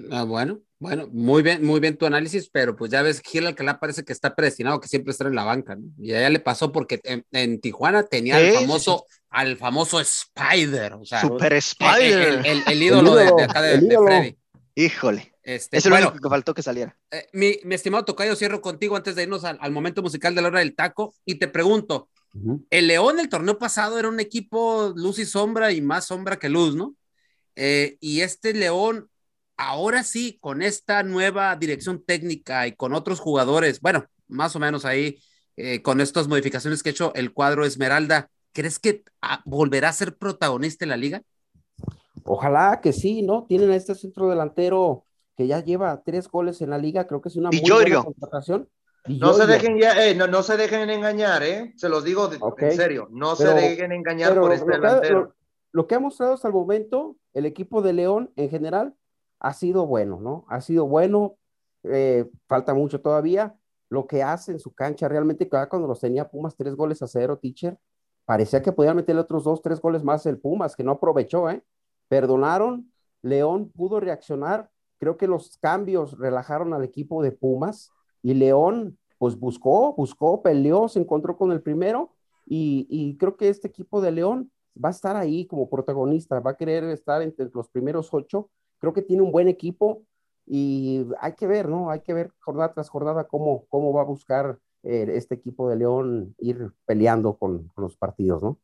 Ah, bueno, bueno, muy bien, muy bien tu análisis, pero pues ya ves, Gil Alcalá parece que está predestinado que siempre estar en la banca, ¿no? Y a ella le pasó porque en, Tijuana tenía al famoso, al famoso Spider, o sea, Super Spider, el, ídolo, de, acá de, de Freddy. Híjole. Este, es lo único que faltó que saliera. Eh, mi, mi, estimado Tocayo, cierro contigo antes de irnos al, al, momento musical de la hora del taco y te pregunto, uh -huh. el León el torneo pasado era un equipo luz y sombra y más sombra que luz, ¿no? Eh, y este León ahora sí, con esta nueva dirección técnica y con otros jugadores, bueno, más o menos ahí, eh, con estas modificaciones que ha hecho el cuadro Esmeralda, ¿crees que ah, volverá a ser protagonista en la liga? Ojalá que sí, ¿no? Tienen a este centro delantero que ya lleva tres goles en la liga, creo que es una muy buena contratación. No se, dejen ya, eh, no, se dejen engañar, ¿eh? Se los digo en serio, no se dejen engañar por este delantero. lo, que ha mostrado hasta el momento el equipo de León en general ha sido bueno, ¿no? Ha sido bueno, eh, falta mucho todavía. Lo que hace en su cancha, realmente, cuando los tenía Pumas tres goles a cero, teacher, parecía que podían meterle otros dos, tres goles más el Pumas, que no aprovechó, ¿eh? Perdonaron, León pudo reaccionar, creo que los cambios relajaron al equipo de Pumas y León, pues buscó, buscó, peleó, se encontró con el primero y, creo que este equipo de León va a estar ahí como protagonista, va a querer estar entre los primeros ocho creo que tiene un buen equipo y hay que ver, ¿no? Hay que ver jornada tras jornada cómo, cómo va a buscar eh, este equipo de León ir peleando con, los partidos, ¿no?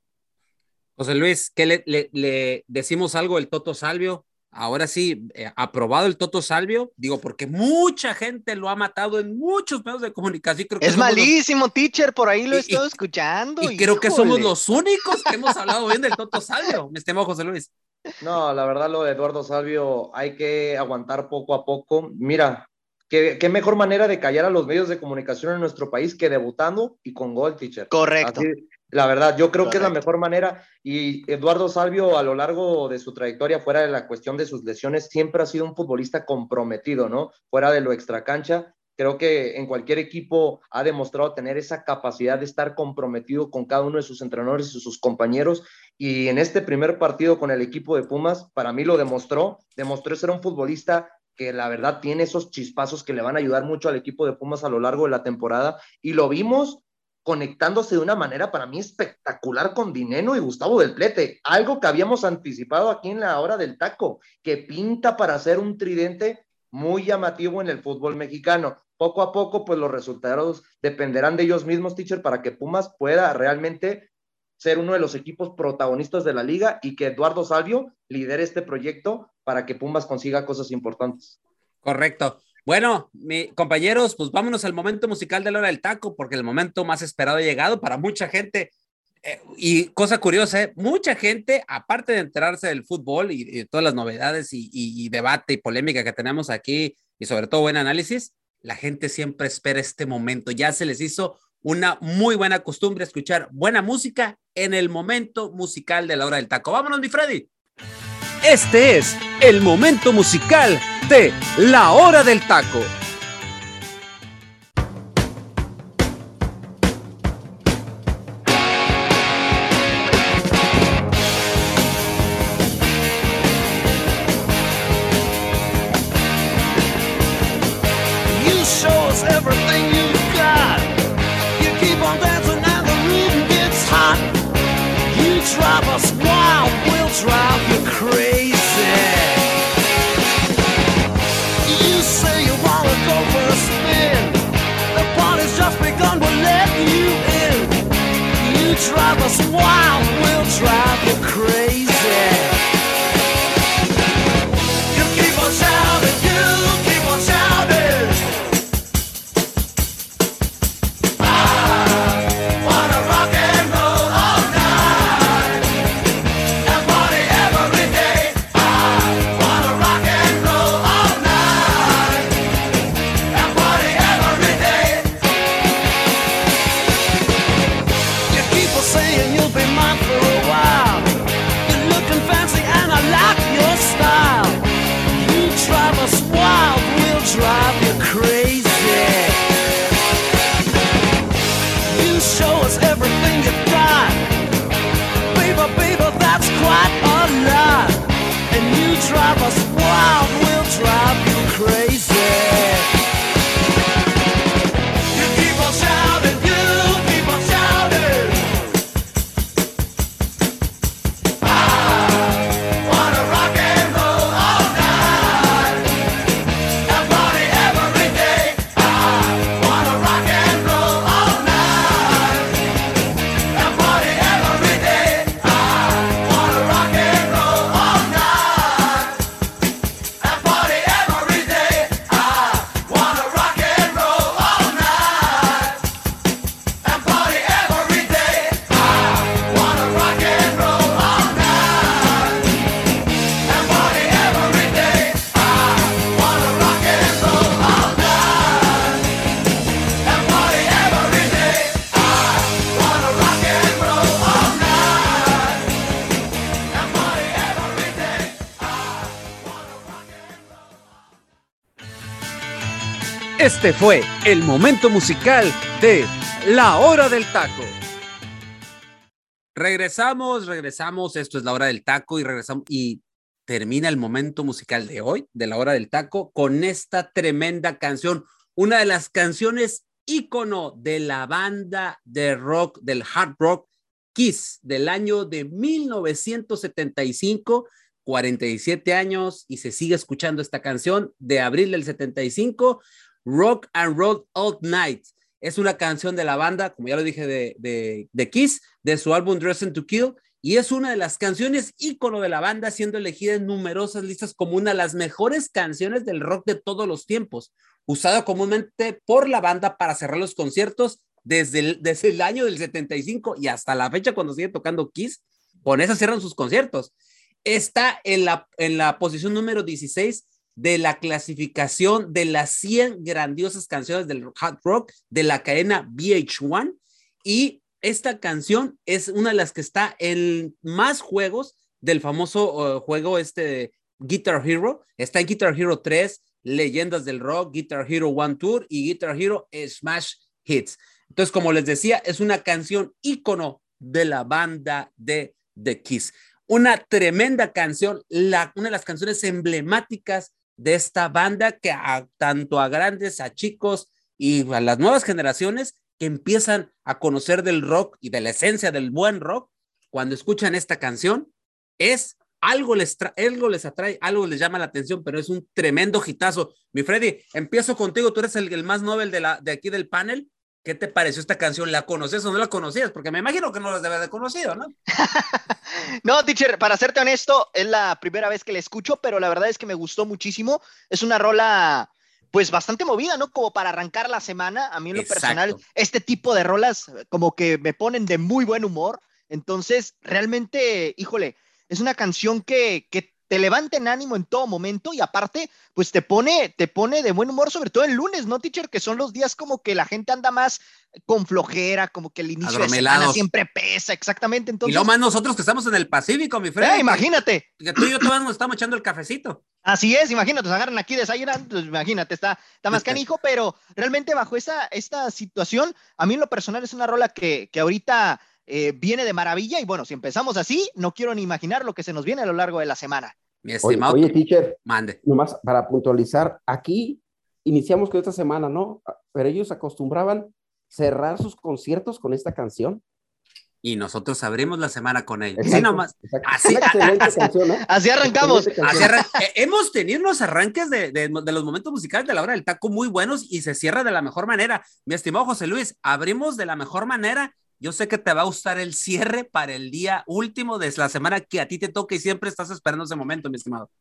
José Luis, ¿qué le, le, decimos algo del Toto Salvio? Ahora sí, eh, aprobado el Toto Salvio, digo, porque mucha gente lo ha matado en muchos medios de comunicación. es malísimo, teacher, por ahí lo he estado escuchando. Y creo que somos los únicos que hemos hablado bien del Toto Salvio, mi estimado José Luis. No, la verdad lo de Eduardo Salvio hay que aguantar poco a poco. Mira, qué, mejor manera de callar a los medios de comunicación en nuestro país que debutando y con gol, teacher. Correcto. La verdad, yo creo que es la mejor manera. Y Eduardo Salvio, a lo largo de su trayectoria, fuera de la cuestión de sus lesiones, siempre ha sido un futbolista comprometido, ¿no? Fuera de lo extracancha. Creo que en cualquier equipo ha demostrado tener esa capacidad de estar comprometido con cada uno de sus entrenadores y sus compañeros y en este primer partido con el equipo de Pumas, para mí lo demostró, demostró ser un futbolista que la verdad tiene esos chispazos que le van a ayudar mucho al equipo de Pumas a lo largo de la temporada y lo vimos conectándose de una manera para mí espectacular con Dineno y Gustavo del Plete, algo que habíamos anticipado aquí en la hora del taco, que pinta para ser un tridente muy llamativo en el fútbol mexicano. Poco a poco, pues los resultados dependerán de ellos mismos, teacher, para que Pumas pueda realmente ser uno de los equipos protagonistas de la liga y que Eduardo Salvio lidere este proyecto para que Pumas consiga cosas importantes. Correcto. Bueno, mi, compañeros, pues vámonos al momento musical de la hora del taco, porque el momento más esperado ha llegado para mucha gente. Eh, y cosa curiosa, ¿eh? mucha gente, aparte de enterarse del fútbol y, todas las novedades y, y, debate y polémica que tenemos aquí, y sobre todo buen análisis, la gente siempre espera este momento. Ya se les hizo una muy buena costumbre escuchar buena música en el momento musical de la hora del taco. Vámonos, mi Freddy. Este es el momento musical la hora del taco. drive us wild, we'll drive you Este fue el momento musical de La Hora del Taco. Regresamos, regresamos. Esto es la hora del taco y regresamos y termina el momento musical de hoy, de la hora del taco, con esta tremenda canción, una de las canciones ícono de la banda de rock, del hard rock Kiss, del año de 1975, 47 años, y se sigue escuchando esta canción de abril del 75, Rock and Roll All Night. Es una canción de la banda, como ya lo dije, de, de, de Kiss, de su álbum Dressing to Kill, y es una de las canciones ícono de la banda, siendo elegida en numerosas listas como una de las mejores canciones del rock de todos los tiempos, usada comúnmente por la banda para cerrar los conciertos desde el, desde el año del 75 y hasta la fecha cuando sigue tocando Kiss, con esa cierran sus conciertos. Está en la, en la posición número 16 de la clasificación de las 100 grandiosas canciones del hard rock de la cadena VH1 y esta canción es una de las que está en más juegos del famoso uh, juego este Guitar Hero. Está en Guitar Hero 3, Leyendas del Rock, Guitar Hero One Tour y Guitar Hero Smash Hits. Entonces, como les decía, es una canción ícono de la banda de The Kiss. Una tremenda canción, la, una de las canciones emblemáticas de esta banda que a, tanto a grandes, a chicos y a las nuevas generaciones que empiezan a conocer del rock y de la esencia del buen rock, cuando escuchan esta canción, es algo les, algo les atrae, algo les llama la atención, pero es un tremendo hitazo. Mi Freddy, empiezo contigo, tú eres el, el más novel de, la, de aquí del panel. ¿Qué te pareció esta canción? ¿La conoces o no la conocías? Porque me imagino que no las debes de conocido, ¿no? *laughs* no, teacher, para serte honesto, es la primera vez que la escucho, pero la verdad es que me gustó muchísimo. Es una rola pues bastante movida, ¿no? Como para arrancar la semana. A mí en lo Exacto. personal, este tipo de rolas como que me ponen de muy buen humor. Entonces, realmente, híjole, es una canción que, que te levanta en ánimo en todo momento y aparte, pues te pone, te pone de buen humor, sobre todo el lunes, ¿no, teacher? Que son los días como que la gente anda más con flojera, como que el inicio de semana siempre pesa, exactamente. Entonces, y lo más nosotros que estamos en el Pacífico, mi Fred. Eh, imagínate. Que, que, tú y yo todos nos estamos echando el cafecito. Así es, imagínate, nos agarran aquí desayunando, pues imagínate, está, está más canijo, pero realmente bajo esta, esta situación, a mí en lo personal es una rola que, que ahorita eh, viene de maravilla y bueno, si empezamos así, no quiero ni imaginar lo que se nos viene a lo largo de la semana. Mi estimado. Oye, oye teacher, mande. Nomás para puntualizar, aquí iniciamos con esta semana, ¿no? Pero ellos acostumbraban cerrar sus conciertos con esta canción. Y nosotros abrimos la semana con ellos. Sí, nomás. Así, canción, ¿no? así arrancamos. Así arran hemos tenido unos arranques de, de, de, los momentos musicales de la hora del taco muy buenos y se cierra de la mejor manera. Mi estimado José Luis, abrimos de la mejor manera yo sé que te va a gustar el cierre para el día último de la semana que a ti te toca y siempre estás esperando ese momento, mi estimado.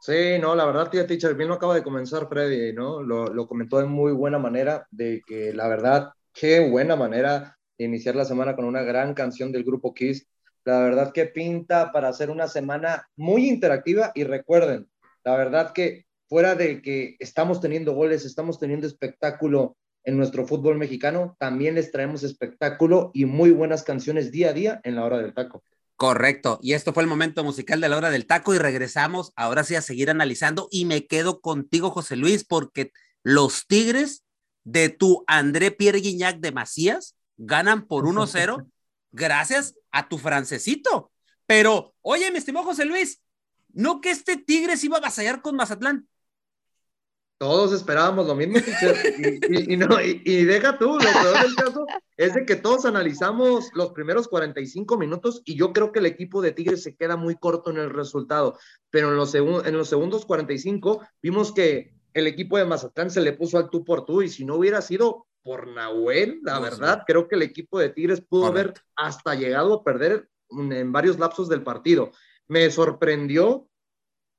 Sí, no, la verdad, tía Teacher, bien lo acaba de comenzar Freddy, ¿no? Lo, lo, comentó de muy buena manera, de que la verdad, qué buena manera de iniciar la semana con una gran canción del grupo Kiss. La verdad que pinta para hacer una semana muy interactiva y recuerden, la verdad que fuera de que estamos teniendo goles, estamos teniendo espectáculo, en nuestro fútbol mexicano, también les traemos espectáculo y muy buenas canciones día a día en la hora del taco. Correcto. Y esto fue el momento musical de la hora del taco y regresamos ahora sí a seguir analizando y me quedo contigo, José Luis, porque los Tigres de tu André Pierre Guignac de Macías ganan por *laughs* 1-0 gracias a tu francesito. Pero, oye, mi estimado José Luis, ¿no que este Tigres iba a batallar con Mazatlán? Todos esperábamos lo mismo, teacher. Y, y, y, no, y, y, deja tú, lo peor del caso es de que todos analizamos los primeros 45 minutos y yo creo que el equipo de Tigres se queda muy corto en el resultado, pero en los, en los segundos 45 vimos que el equipo de Mazatlán se le puso al tú por tú y si no hubiera sido por Nahuel, la verdad, creo que el equipo de Tigres pudo haber hasta llegado a perder en varios lapsos del partido. Me sorprendió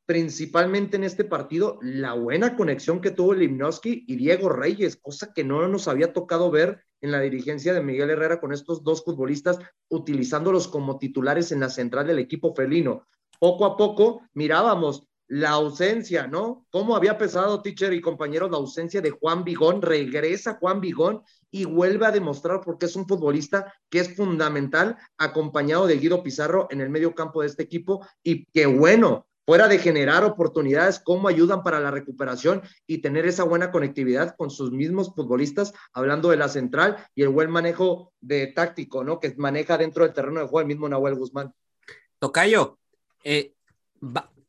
principalmente en este partido, la buena conexión que tuvo Limnowski y Diego Reyes, cosa que no nos había tocado ver en la dirigencia de Miguel Herrera con estos dos futbolistas, utilizándolos como titulares en la central del equipo felino. Poco a poco mirábamos la ausencia, ¿no? ¿Cómo había pesado, teacher y compañeros, la ausencia de Juan Vigón? Regresa Juan Vigón y vuelve a demostrar porque es un futbolista que es fundamental, acompañado de Guido Pizarro en el medio campo de este equipo. Y qué bueno, fuera de generar oportunidades, cómo ayudan para la recuperación y tener esa buena conectividad con sus mismos futbolistas, hablando de la central y el buen manejo de táctico, ¿no? Que maneja dentro del terreno de juego el mismo Nahuel Guzmán. Tocayo, eh,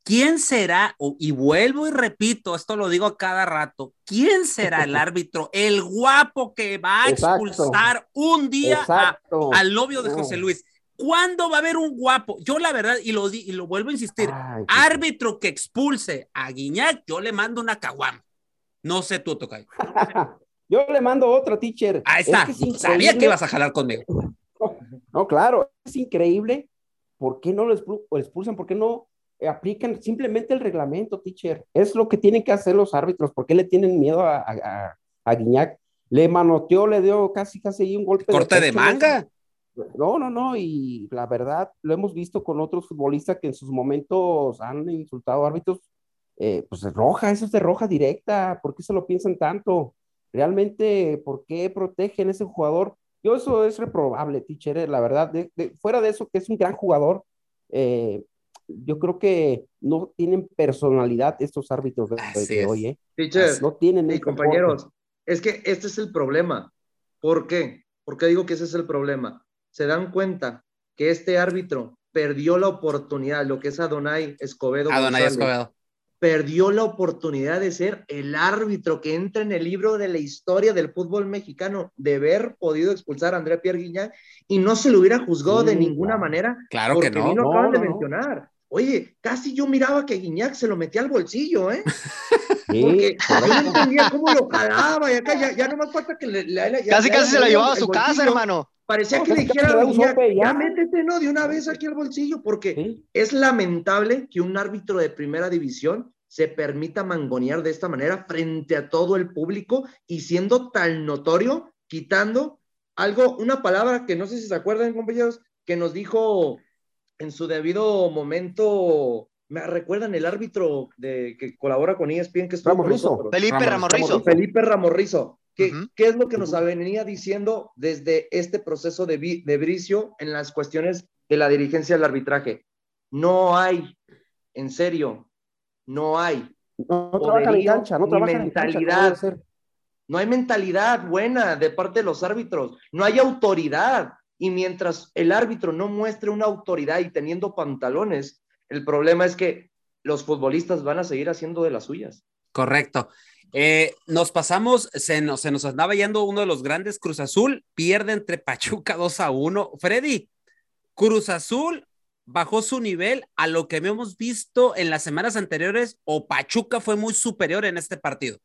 ¿quién será? y vuelvo y repito, esto lo digo cada rato, ¿quién será el *laughs* árbitro? El guapo que va a expulsar un día al novio de José Luis. ¿Cuándo va a haber un guapo? Yo la verdad, y lo, y lo vuelvo a insistir, árbitro que expulse a Guiñac, yo le mando una caguama. No sé tú, Tocayo. *laughs* yo le mando otro, teacher. Ahí está, sabía que ibas a jalar conmigo. *laughs* No, claro, es increíble. ¿Por qué no lo expulsan? ¿Por qué no aplican simplemente el reglamento, teacher? Es lo que tienen que hacer los árbitros. ¿Por qué le tienen miedo a, a, Guiñac? Le manoteó, le dio casi, casi un golpe. Corte de, de manga. No, no, no, y la verdad lo hemos visto con otros futbolistas que en sus momentos han insultado a árbitros, eh, pues roja, eso es de roja directa, ¿por qué se lo piensan tanto? Realmente, ¿por qué protegen a ese jugador? Yo eso es reprobable, teacher, la verdad, fuera de eso que es un gran jugador, eh, yo creo que no tienen personalidad estos árbitros de, hoy, ¿eh? Teacher, no tienen... Y compañeros, es que este es el problema. ¿Por qué? ¿Por qué digo que ese es el problema? Se dan cuenta que este árbitro perdió la oportunidad, lo que es Adonai Escobedo. Adonai Escobedo. Perdió la oportunidad de ser el árbitro que entra en el libro de la historia del fútbol mexicano, de haber podido expulsar a André Pierre Guignac y no se lo hubiera juzgado de ninguna manera. Claro que no. no, acaban de mencionar. Oye, casi yo miraba que Guiñac se lo metía al bolsillo, ¿eh? *laughs* Porque yo no entendía cómo lo jalaba y acá ya, ya no más falta que le, Casi, casi se lo llevaba a su casa, hermano. Parecía que le dijera, ya, ya métete, ¿no? De una vez aquí al bolsillo, porque es lamentable que un árbitro de primera división se permita mangonear de esta manera frente a todo el público y siendo tan notorio, quitando algo, una palabra que no sé si se acuerdan, compañeros, que nos dijo en su debido momento, me recuerdan el árbitro de, que colabora con ESPN, que es Felipe Ramorrizo. Felipe Ramorrizo ¿Qué, es lo que nos venía diciendo desde este proceso de, de Bricio en las cuestiones de la dirigencia del arbitraje? No hay, en serio, no hay. No, trabaja en cancha, no trabaja mentalidad. no hay mentalidad buena de parte de los árbitros, no hay autoridad. Y mientras el árbitro no muestre una autoridad y teniendo pantalones, el problema es que los futbolistas van a seguir haciendo de las suyas. Correcto. Eh, nos pasamos, se nos, se nos andaba yendo uno de los grandes Cruz Azul, pierde entre Pachuca *laughs* 2 a 1. Freddy, Cruz Azul bajó su nivel a lo que habíamos visto en las semanas anteriores o Pachuca fue muy superior en este partido.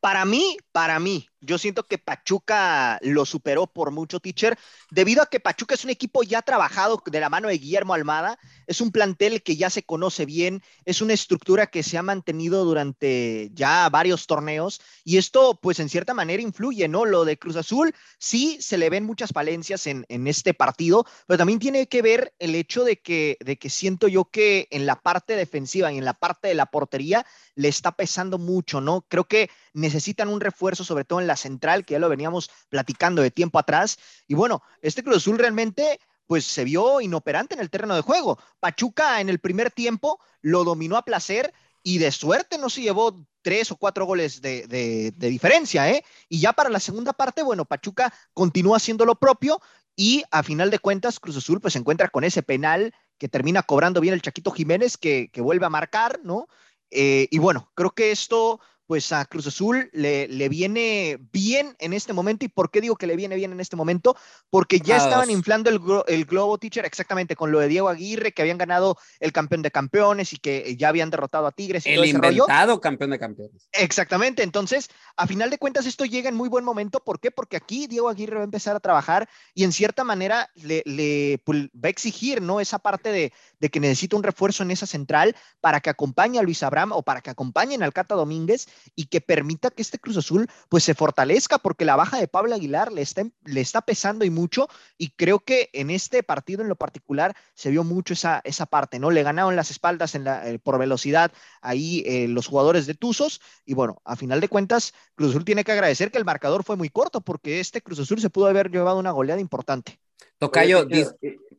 Para mí, para mí, yo siento que Pachuca lo superó por mucho, teacher, debido a que Pachuca es un equipo ya trabajado de la mano de Guillermo Almada, es un plantel que ya se conoce bien, es una estructura que se ha mantenido durante ya varios torneos y esto pues en cierta manera influye, ¿no? Lo de Cruz Azul sí se le ven muchas falencias en, este partido, pero también tiene que ver el hecho de que, de que siento yo que en la parte defensiva y en la parte de la portería le está pesando mucho, ¿no? Creo que necesitan un refuerzo, sobre todo en la central, que ya lo veníamos platicando de tiempo atrás. Y bueno, este Cruz Azul realmente pues se vio inoperante en el terreno de juego. Pachuca en el primer tiempo lo dominó a placer y de suerte no se llevó tres o cuatro goles de, diferencia, ¿eh? Y ya para la segunda parte, bueno, Pachuca continúa haciendo lo propio y a final de cuentas Cruz Azul pues se encuentra con ese penal que termina cobrando bien el Chaquito Jiménez que, vuelve a marcar, ¿no? Eh, y bueno, creo que esto pues a Cruz Azul le, le, viene bien en este momento. ¿Y por qué digo que le viene bien en este momento? Porque ya estaban inflando el, el, globo teacher exactamente con lo de Diego Aguirre, que habían ganado el campeón de campeones y que ya habían derrotado a Tigres. Y el inventado campeón de campeones. Exactamente. Entonces, a final de cuentas, esto llega en muy buen momento. ¿Por qué? Porque aquí Diego Aguirre va a empezar a trabajar y en cierta manera le, le pues, va a exigir, ¿no? Esa parte de, de que necesita un refuerzo en esa central para que acompañe a Luis Abraham o para que acompañen al Cata Domínguez y que permita que este Cruz Azul pues se fortalezca porque la baja de Pablo Aguilar le está, le está pesando y mucho y creo que en este partido en lo particular se vio mucho esa, esa parte, ¿no? Le ganaron las espaldas en la, eh, por velocidad ahí eh, los jugadores de Tuzos y bueno, a final de cuentas Cruz Azul tiene que agradecer que el marcador fue muy corto porque este Cruz Azul se pudo haber llevado una goleada importante. Tocayo,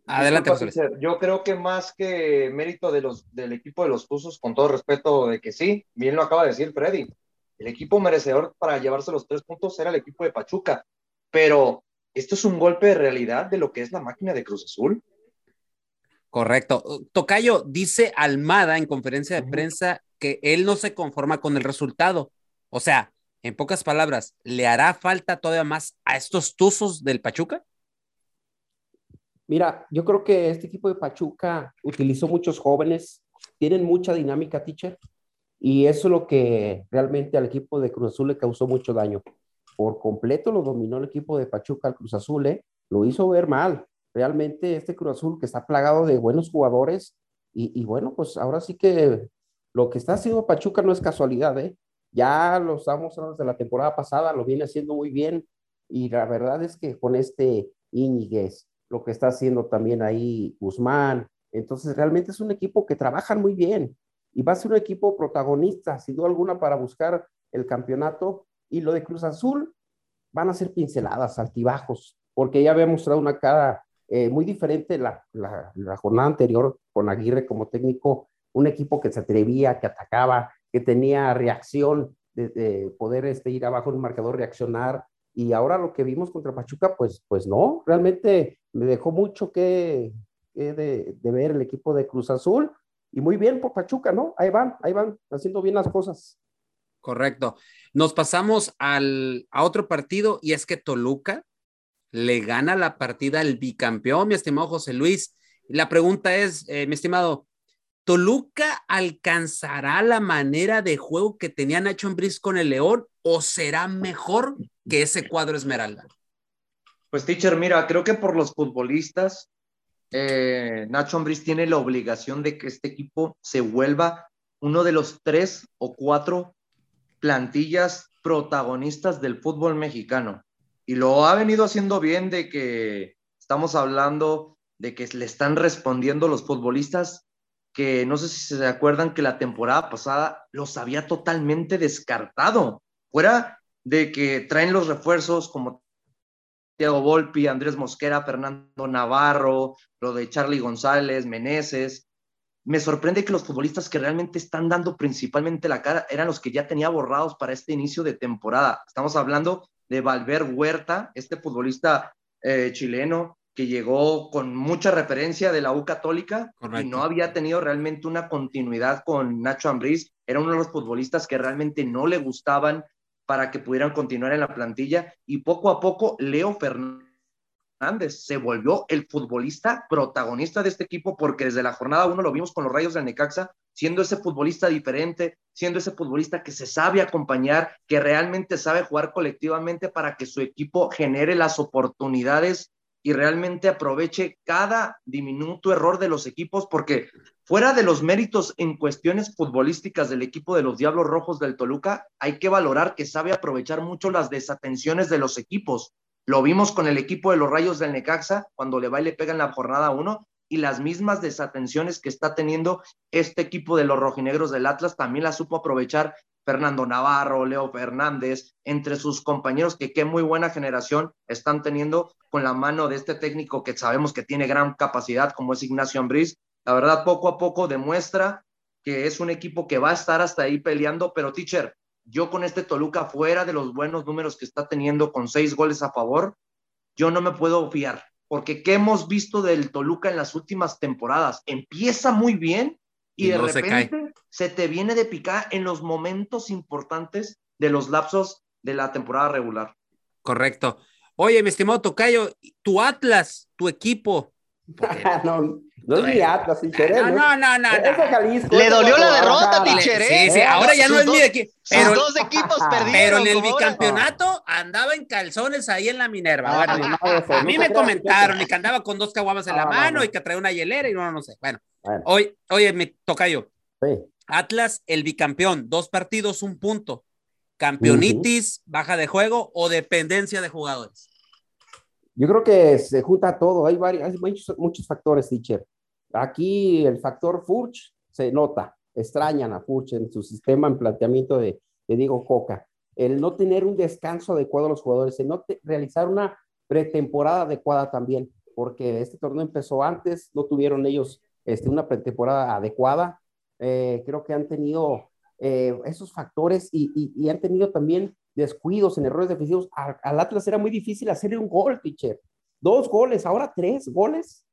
adelante, José. Yo creo que más que mérito de los, del equipo de los Tuzos, con todo respeto de que sí, bien lo acaba de decir Freddy, el equipo merecedor para llevarse los tres puntos era el equipo de Pachuca, pero esto es un golpe de realidad de lo que es la máquina de Cruz Azul. Correcto. Tocayo dice Almada en conferencia de prensa que él no se conforma con el resultado. O sea, en pocas palabras, ¿le hará falta todavía más a estos tuzos del Pachuca? Mira, yo creo que este equipo de Pachuca utilizó muchos jóvenes, tienen mucha dinámica, teacher, y eso es lo que realmente al equipo de Cruz Azul le causó mucho daño. Por completo lo dominó el equipo de Pachuca al Cruz Azul, ¿eh? lo hizo ver mal. Realmente este Cruz Azul que está plagado de buenos jugadores, y, bueno, pues ahora sí que lo que está haciendo Pachuca no es casualidad, ¿eh? Ya lo estamos desde la temporada pasada, lo viene haciendo muy bien, y la verdad es que con este Íñiguez, lo que está haciendo también ahí Guzmán. Entonces, realmente es un equipo que trabajan muy bien y va a ser un equipo protagonista, sin duda alguna, para buscar el campeonato. Y lo de Cruz Azul van a ser pinceladas, altibajos, porque ya había mostrado una cara eh, muy diferente la, la, jornada anterior con Aguirre como técnico, un equipo que se atrevía, que atacaba, que tenía reacción de, poder este, ir abajo en un marcador, reaccionar, y ahora lo que vimos contra Pachuca, pues, pues no, realmente me dejó mucho que, de, ver el equipo de Cruz Azul y muy bien por Pachuca, ¿no? Ahí van, ahí van, haciendo bien las cosas. Correcto. Nos pasamos al, a otro partido y es que Toluca le gana la partida al bicampeón, mi estimado José Luis. La pregunta es, eh, mi estimado, ¿Toluca alcanzará la manera de juego que tenía Nacho Ambriz con el León o será mejor que ese cuadro Esmeralda? Pues, teacher, mira, creo que por los futbolistas, eh, Nacho Ambriz tiene la obligación de que este equipo se vuelva uno de los tres o cuatro plantillas protagonistas del fútbol mexicano. Y lo ha venido haciendo bien de que estamos hablando de que le están respondiendo los futbolistas que no sé si se acuerdan que la temporada pasada los había totalmente descartado. Fuera de que traen los refuerzos como Thiago Volpi, Andrés Mosquera, Fernando Navarro, lo de Charlie González, Meneses. Me sorprende que los futbolistas que realmente están dando principalmente la cara eran los que ya tenía borrados para este inicio de temporada. Estamos hablando de Valver Huerta, este futbolista eh, chileno que llegó con mucha referencia de la U Católica y no había tenido realmente una continuidad con Nacho Ambriz. Era uno de los futbolistas que realmente no le gustaban para que pudieran continuar en la plantilla. Y poco a poco Leo Fernández se volvió el futbolista protagonista de este equipo porque desde la jornada uno lo vimos con los Rayos del Necaxa siendo ese futbolista diferente, siendo ese futbolista que se sabe acompañar, que realmente sabe jugar colectivamente para que su equipo genere las oportunidades y realmente aproveche cada diminuto error de los equipos, porque fuera de los méritos en cuestiones futbolísticas del equipo de los Diablos Rojos del Toluca, hay que valorar que sabe aprovechar mucho las desatenciones de los equipos. Lo vimos con el equipo de los Rayos del Necaxa, cuando le va y le pega en la jornada uno, y las mismas desatenciones que está teniendo este equipo de los rojinegros del Atlas también la supo aprovechar Fernando Navarro, Leo Fernández, entre sus compañeros que qué muy buena generación están teniendo con la mano de este técnico que sabemos que tiene gran capacidad como es Ignacio Ambriz. La verdad, poco a poco demuestra que es un equipo que va a estar hasta ahí peleando, pero teacher, yo con este Toluca fuera de los buenos números que está teniendo con seis goles a favor, yo no me puedo fiar, porque ¿qué hemos visto del Toluca en las últimas temporadas? Empieza muy bien y, de repente se, te viene de picar en los momentos importantes de los lapsos de la temporada regular. Correcto. Oye, mi estimado Tocayo, tu Atlas, tu equipo. *laughs* no, no es mi Atlas, No, no, no, no. Le dolió la derrota, Ticher, Sí, ¿eh? sí, ahora ya no es mi equipo. Pero, dos equipos perdieron. Pero en el bicampeonato andaba en calzones ahí en la Minerva. a mí me comentaron y que andaba con dos caguamas en la mano y que traía una hielera y no, no sé. Bueno, Oye, oye, me toca yo. Atlas, el bicampeón, dos partidos, un punto. Campeonitis, baja de juego o dependencia de jugadores. Yo creo que se junta todo. Hay varios, hay muchos, factores, teacher. Aquí el factor Furch se nota. Extrañan a Furch en su sistema en planteamiento de, de Diego Coca. El no tener un descanso adecuado a los jugadores, el no realizar una pretemporada adecuada también porque este torneo empezó antes, no tuvieron ellos este, una pretemporada adecuada. Eh, creo que han tenido eh, esos factores y, y, han tenido también descuidos en errores defensivos. Al, Atlas era muy difícil hacerle un gol, teacher. Dos goles, ahora tres goles,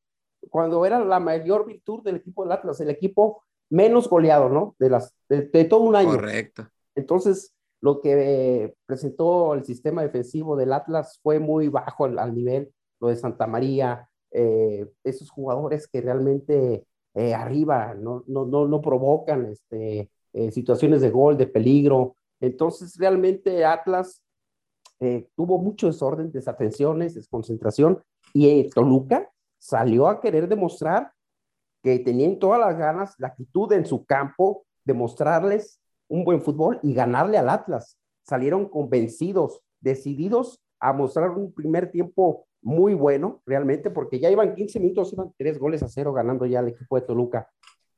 cuando era la mayor virtud del equipo del Atlas, el equipo menos goleado, ¿no? De, las, de, todo un año. Correcto. Entonces, lo que presentó el sistema defensivo del Atlas fue muy bajo al, nivel, lo de Santa María, eh, esos jugadores que realmente eh, arriba no, no, no, no, provocan este, eh, situaciones de gol, de peligro. Entonces, realmente Atlas tuvo mucho desorden, desatenciones, desconcentración, y Toluca salió a querer demostrar que tenían todas las ganas, la actitud en su campo, demostrarles un buen fútbol y ganarle al Atlas. Salieron convencidos, decididos a mostrar un primer tiempo muy bueno, realmente, porque ya iban 15 minutos, iban tres goles a cero ganando ya el equipo de Toluca.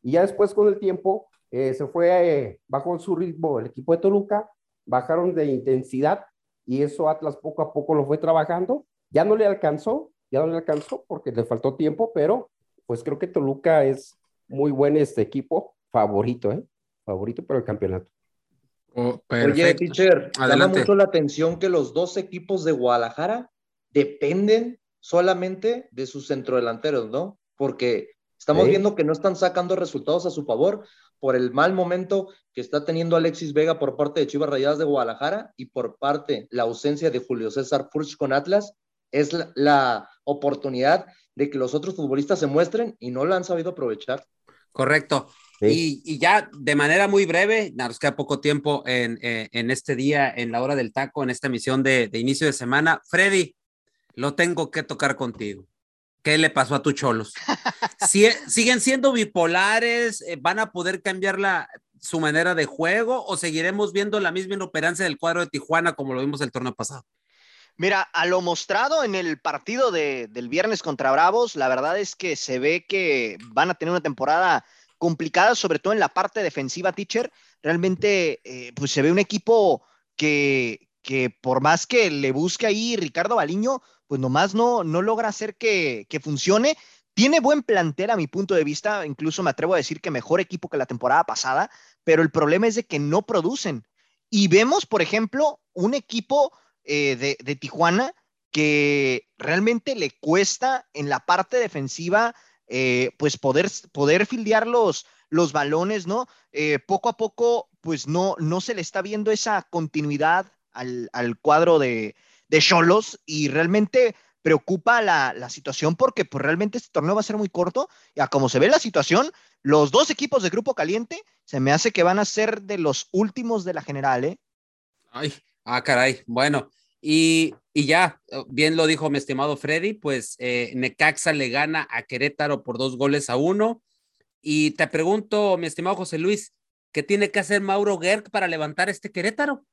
Y ya después con el tiempo eh, se fue, eh, bajó su ritmo el equipo de Toluca, bajaron de intensidad y eso Atlas poco a poco lo fue trabajando. Ya no le alcanzó, ya no le alcanzó porque le faltó tiempo, pero pues creo que Toluca es muy buen este equipo, favorito, ¿eh? Favorito para el campeonato. Oh, Oye, teacher, llama mucho la atención que los dos equipos de Guadalajara dependen solamente de sus centrodelanteros, ¿no? Porque estamos viendo que no están sacando resultados a su favor por el mal momento que está teniendo Alexis Vega por parte de Chivas Rayadas de Guadalajara y por parte la ausencia de Julio César Furch con Atlas es la, oportunidad de que los otros futbolistas se muestren y no la han sabido aprovechar. Correcto. Y, ya de manera muy breve, nos queda poco tiempo en, eh, en, este día, en la hora del taco, en esta emisión de, de, inicio de semana. Freddy, lo tengo que tocar contigo. ¿Qué le pasó a tu Cholos? *laughs* ¿Siguen siendo bipolares? Eh, ¿Van a poder cambiar la, su manera de juego o seguiremos viendo la misma inoperancia del cuadro de Tijuana como lo vimos el torneo pasado? Mira, a lo mostrado en el partido del viernes contra Bravos, la verdad es que se ve que van a tener una temporada complicada, sobre todo en la parte defensiva, teacher. Realmente, eh, pues se ve un equipo que, que por más que le busque ahí Ricardo Baliño, pues nomás no, no logra hacer que, que funcione. Tiene buen plantel a mi punto de vista, incluso me atrevo a decir que mejor equipo que la temporada pasada, pero el problema es de que no producen. Y vemos, por ejemplo, un equipo eh, de, Tijuana que realmente le cuesta en la parte defensiva, eh, pues poder, poder fildear los, los balones, ¿no? Eh, poco a poco, pues no, no se le está viendo esa continuidad al, cuadro de Cholos y realmente preocupa la, la, situación porque pues realmente este torneo va a ser muy corto y a como se ve la situación, los dos equipos de Grupo Caliente se me hace que van a ser de los últimos de la general, ¿eh? Ay, ah, caray, bueno, y, ya, eh, bien lo dijo mi estimado Freddy, pues eh, Necaxa le gana a Querétaro por dos goles a uno. Y te pregunto, mi estimado José Luis, ¿qué tiene que hacer Mauro Gerg para levantar este Querétaro?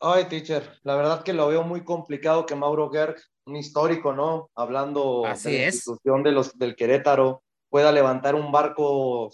Ay, teacher, la verdad que lo veo muy complicado que Mauro Gerg, un histórico, ¿no? Hablando de la institución de los, del Querétaro, pueda levantar un barco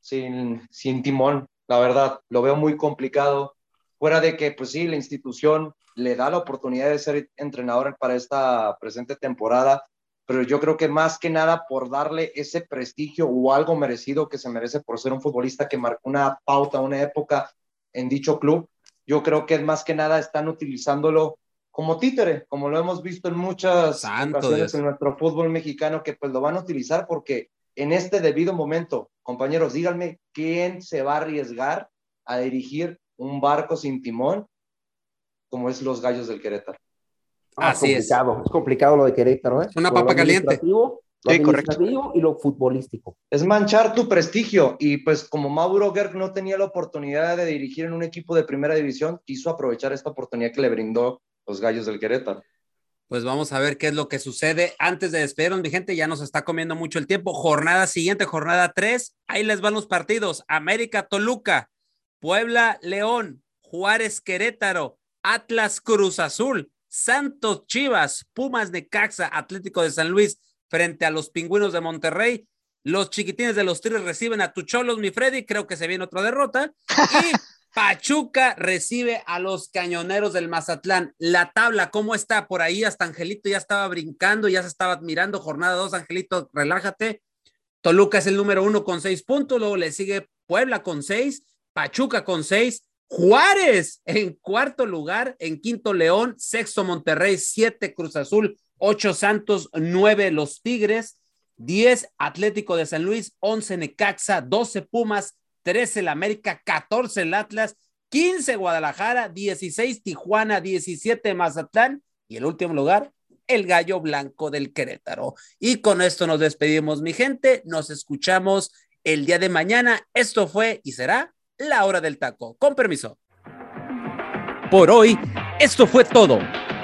sin, sin timón. La verdad, lo veo muy complicado. Fuera de que, pues sí, la institución le da la oportunidad de ser entrenador para esta presente temporada, pero yo creo que más que nada por darle ese prestigio o algo merecido que se merece por ser un futbolista que marcó una pauta, una época en dicho club, yo creo que más que nada están utilizándolo como títere, como lo hemos visto en muchas ocasiones en nuestro fútbol mexicano, que pues lo van a utilizar porque en este debido momento, compañeros, díganme quién se va a arriesgar a dirigir un barco sin timón como es los gallos del Querétaro. Ah, Así es complicado, es. complicado lo de Querétaro, ¿eh? Una papa caliente. Lo sí, correcto. y lo futbolístico. Es manchar tu prestigio y pues como Mauro Gerg no tenía la oportunidad de dirigir en un equipo de primera división, quiso aprovechar esta oportunidad que le brindó los gallos del Querétaro. Pues vamos a ver qué es lo que sucede. Antes de despedirnos, mi gente, ya nos está comiendo mucho el tiempo. Jornada siguiente, jornada 3. Ahí les van los partidos. América, Toluca, Puebla, León, Juárez, Querétaro, Atlas Cruz Azul, Santos Chivas, Pumas de Caxa, Atlético de San Luis frente a los Pingüinos de Monterrey. Los chiquitines de los Tigres reciben a Tucholos, mi Freddy. Creo que se viene otra derrota. Y *laughs* Pachuca recibe a los cañoneros del Mazatlán. La tabla, ¿cómo está? Por ahí hasta Angelito ya estaba brincando, ya se estaba admirando. Jornada dos, Angelito, relájate. Toluca es el número uno con seis puntos, luego le sigue Puebla con seis, Pachuca con seis, Juárez en cuarto lugar, en quinto León, sexto Monterrey, siete Cruz Azul, ocho Santos, nueve Los Tigres, diez Atlético de San Luis, once Necaxa, doce Pumas, trece el América, catorce el Atlas, quince Guadalajara, dieciséis Tijuana, diecisiete Mazatlán y el último lugar, el Gallo Blanco del Querétaro. Y con esto nos despedimos, mi gente. Nos escuchamos el día de mañana. Esto fue y será la hora del taco. Con permiso. Por hoy, esto fue todo.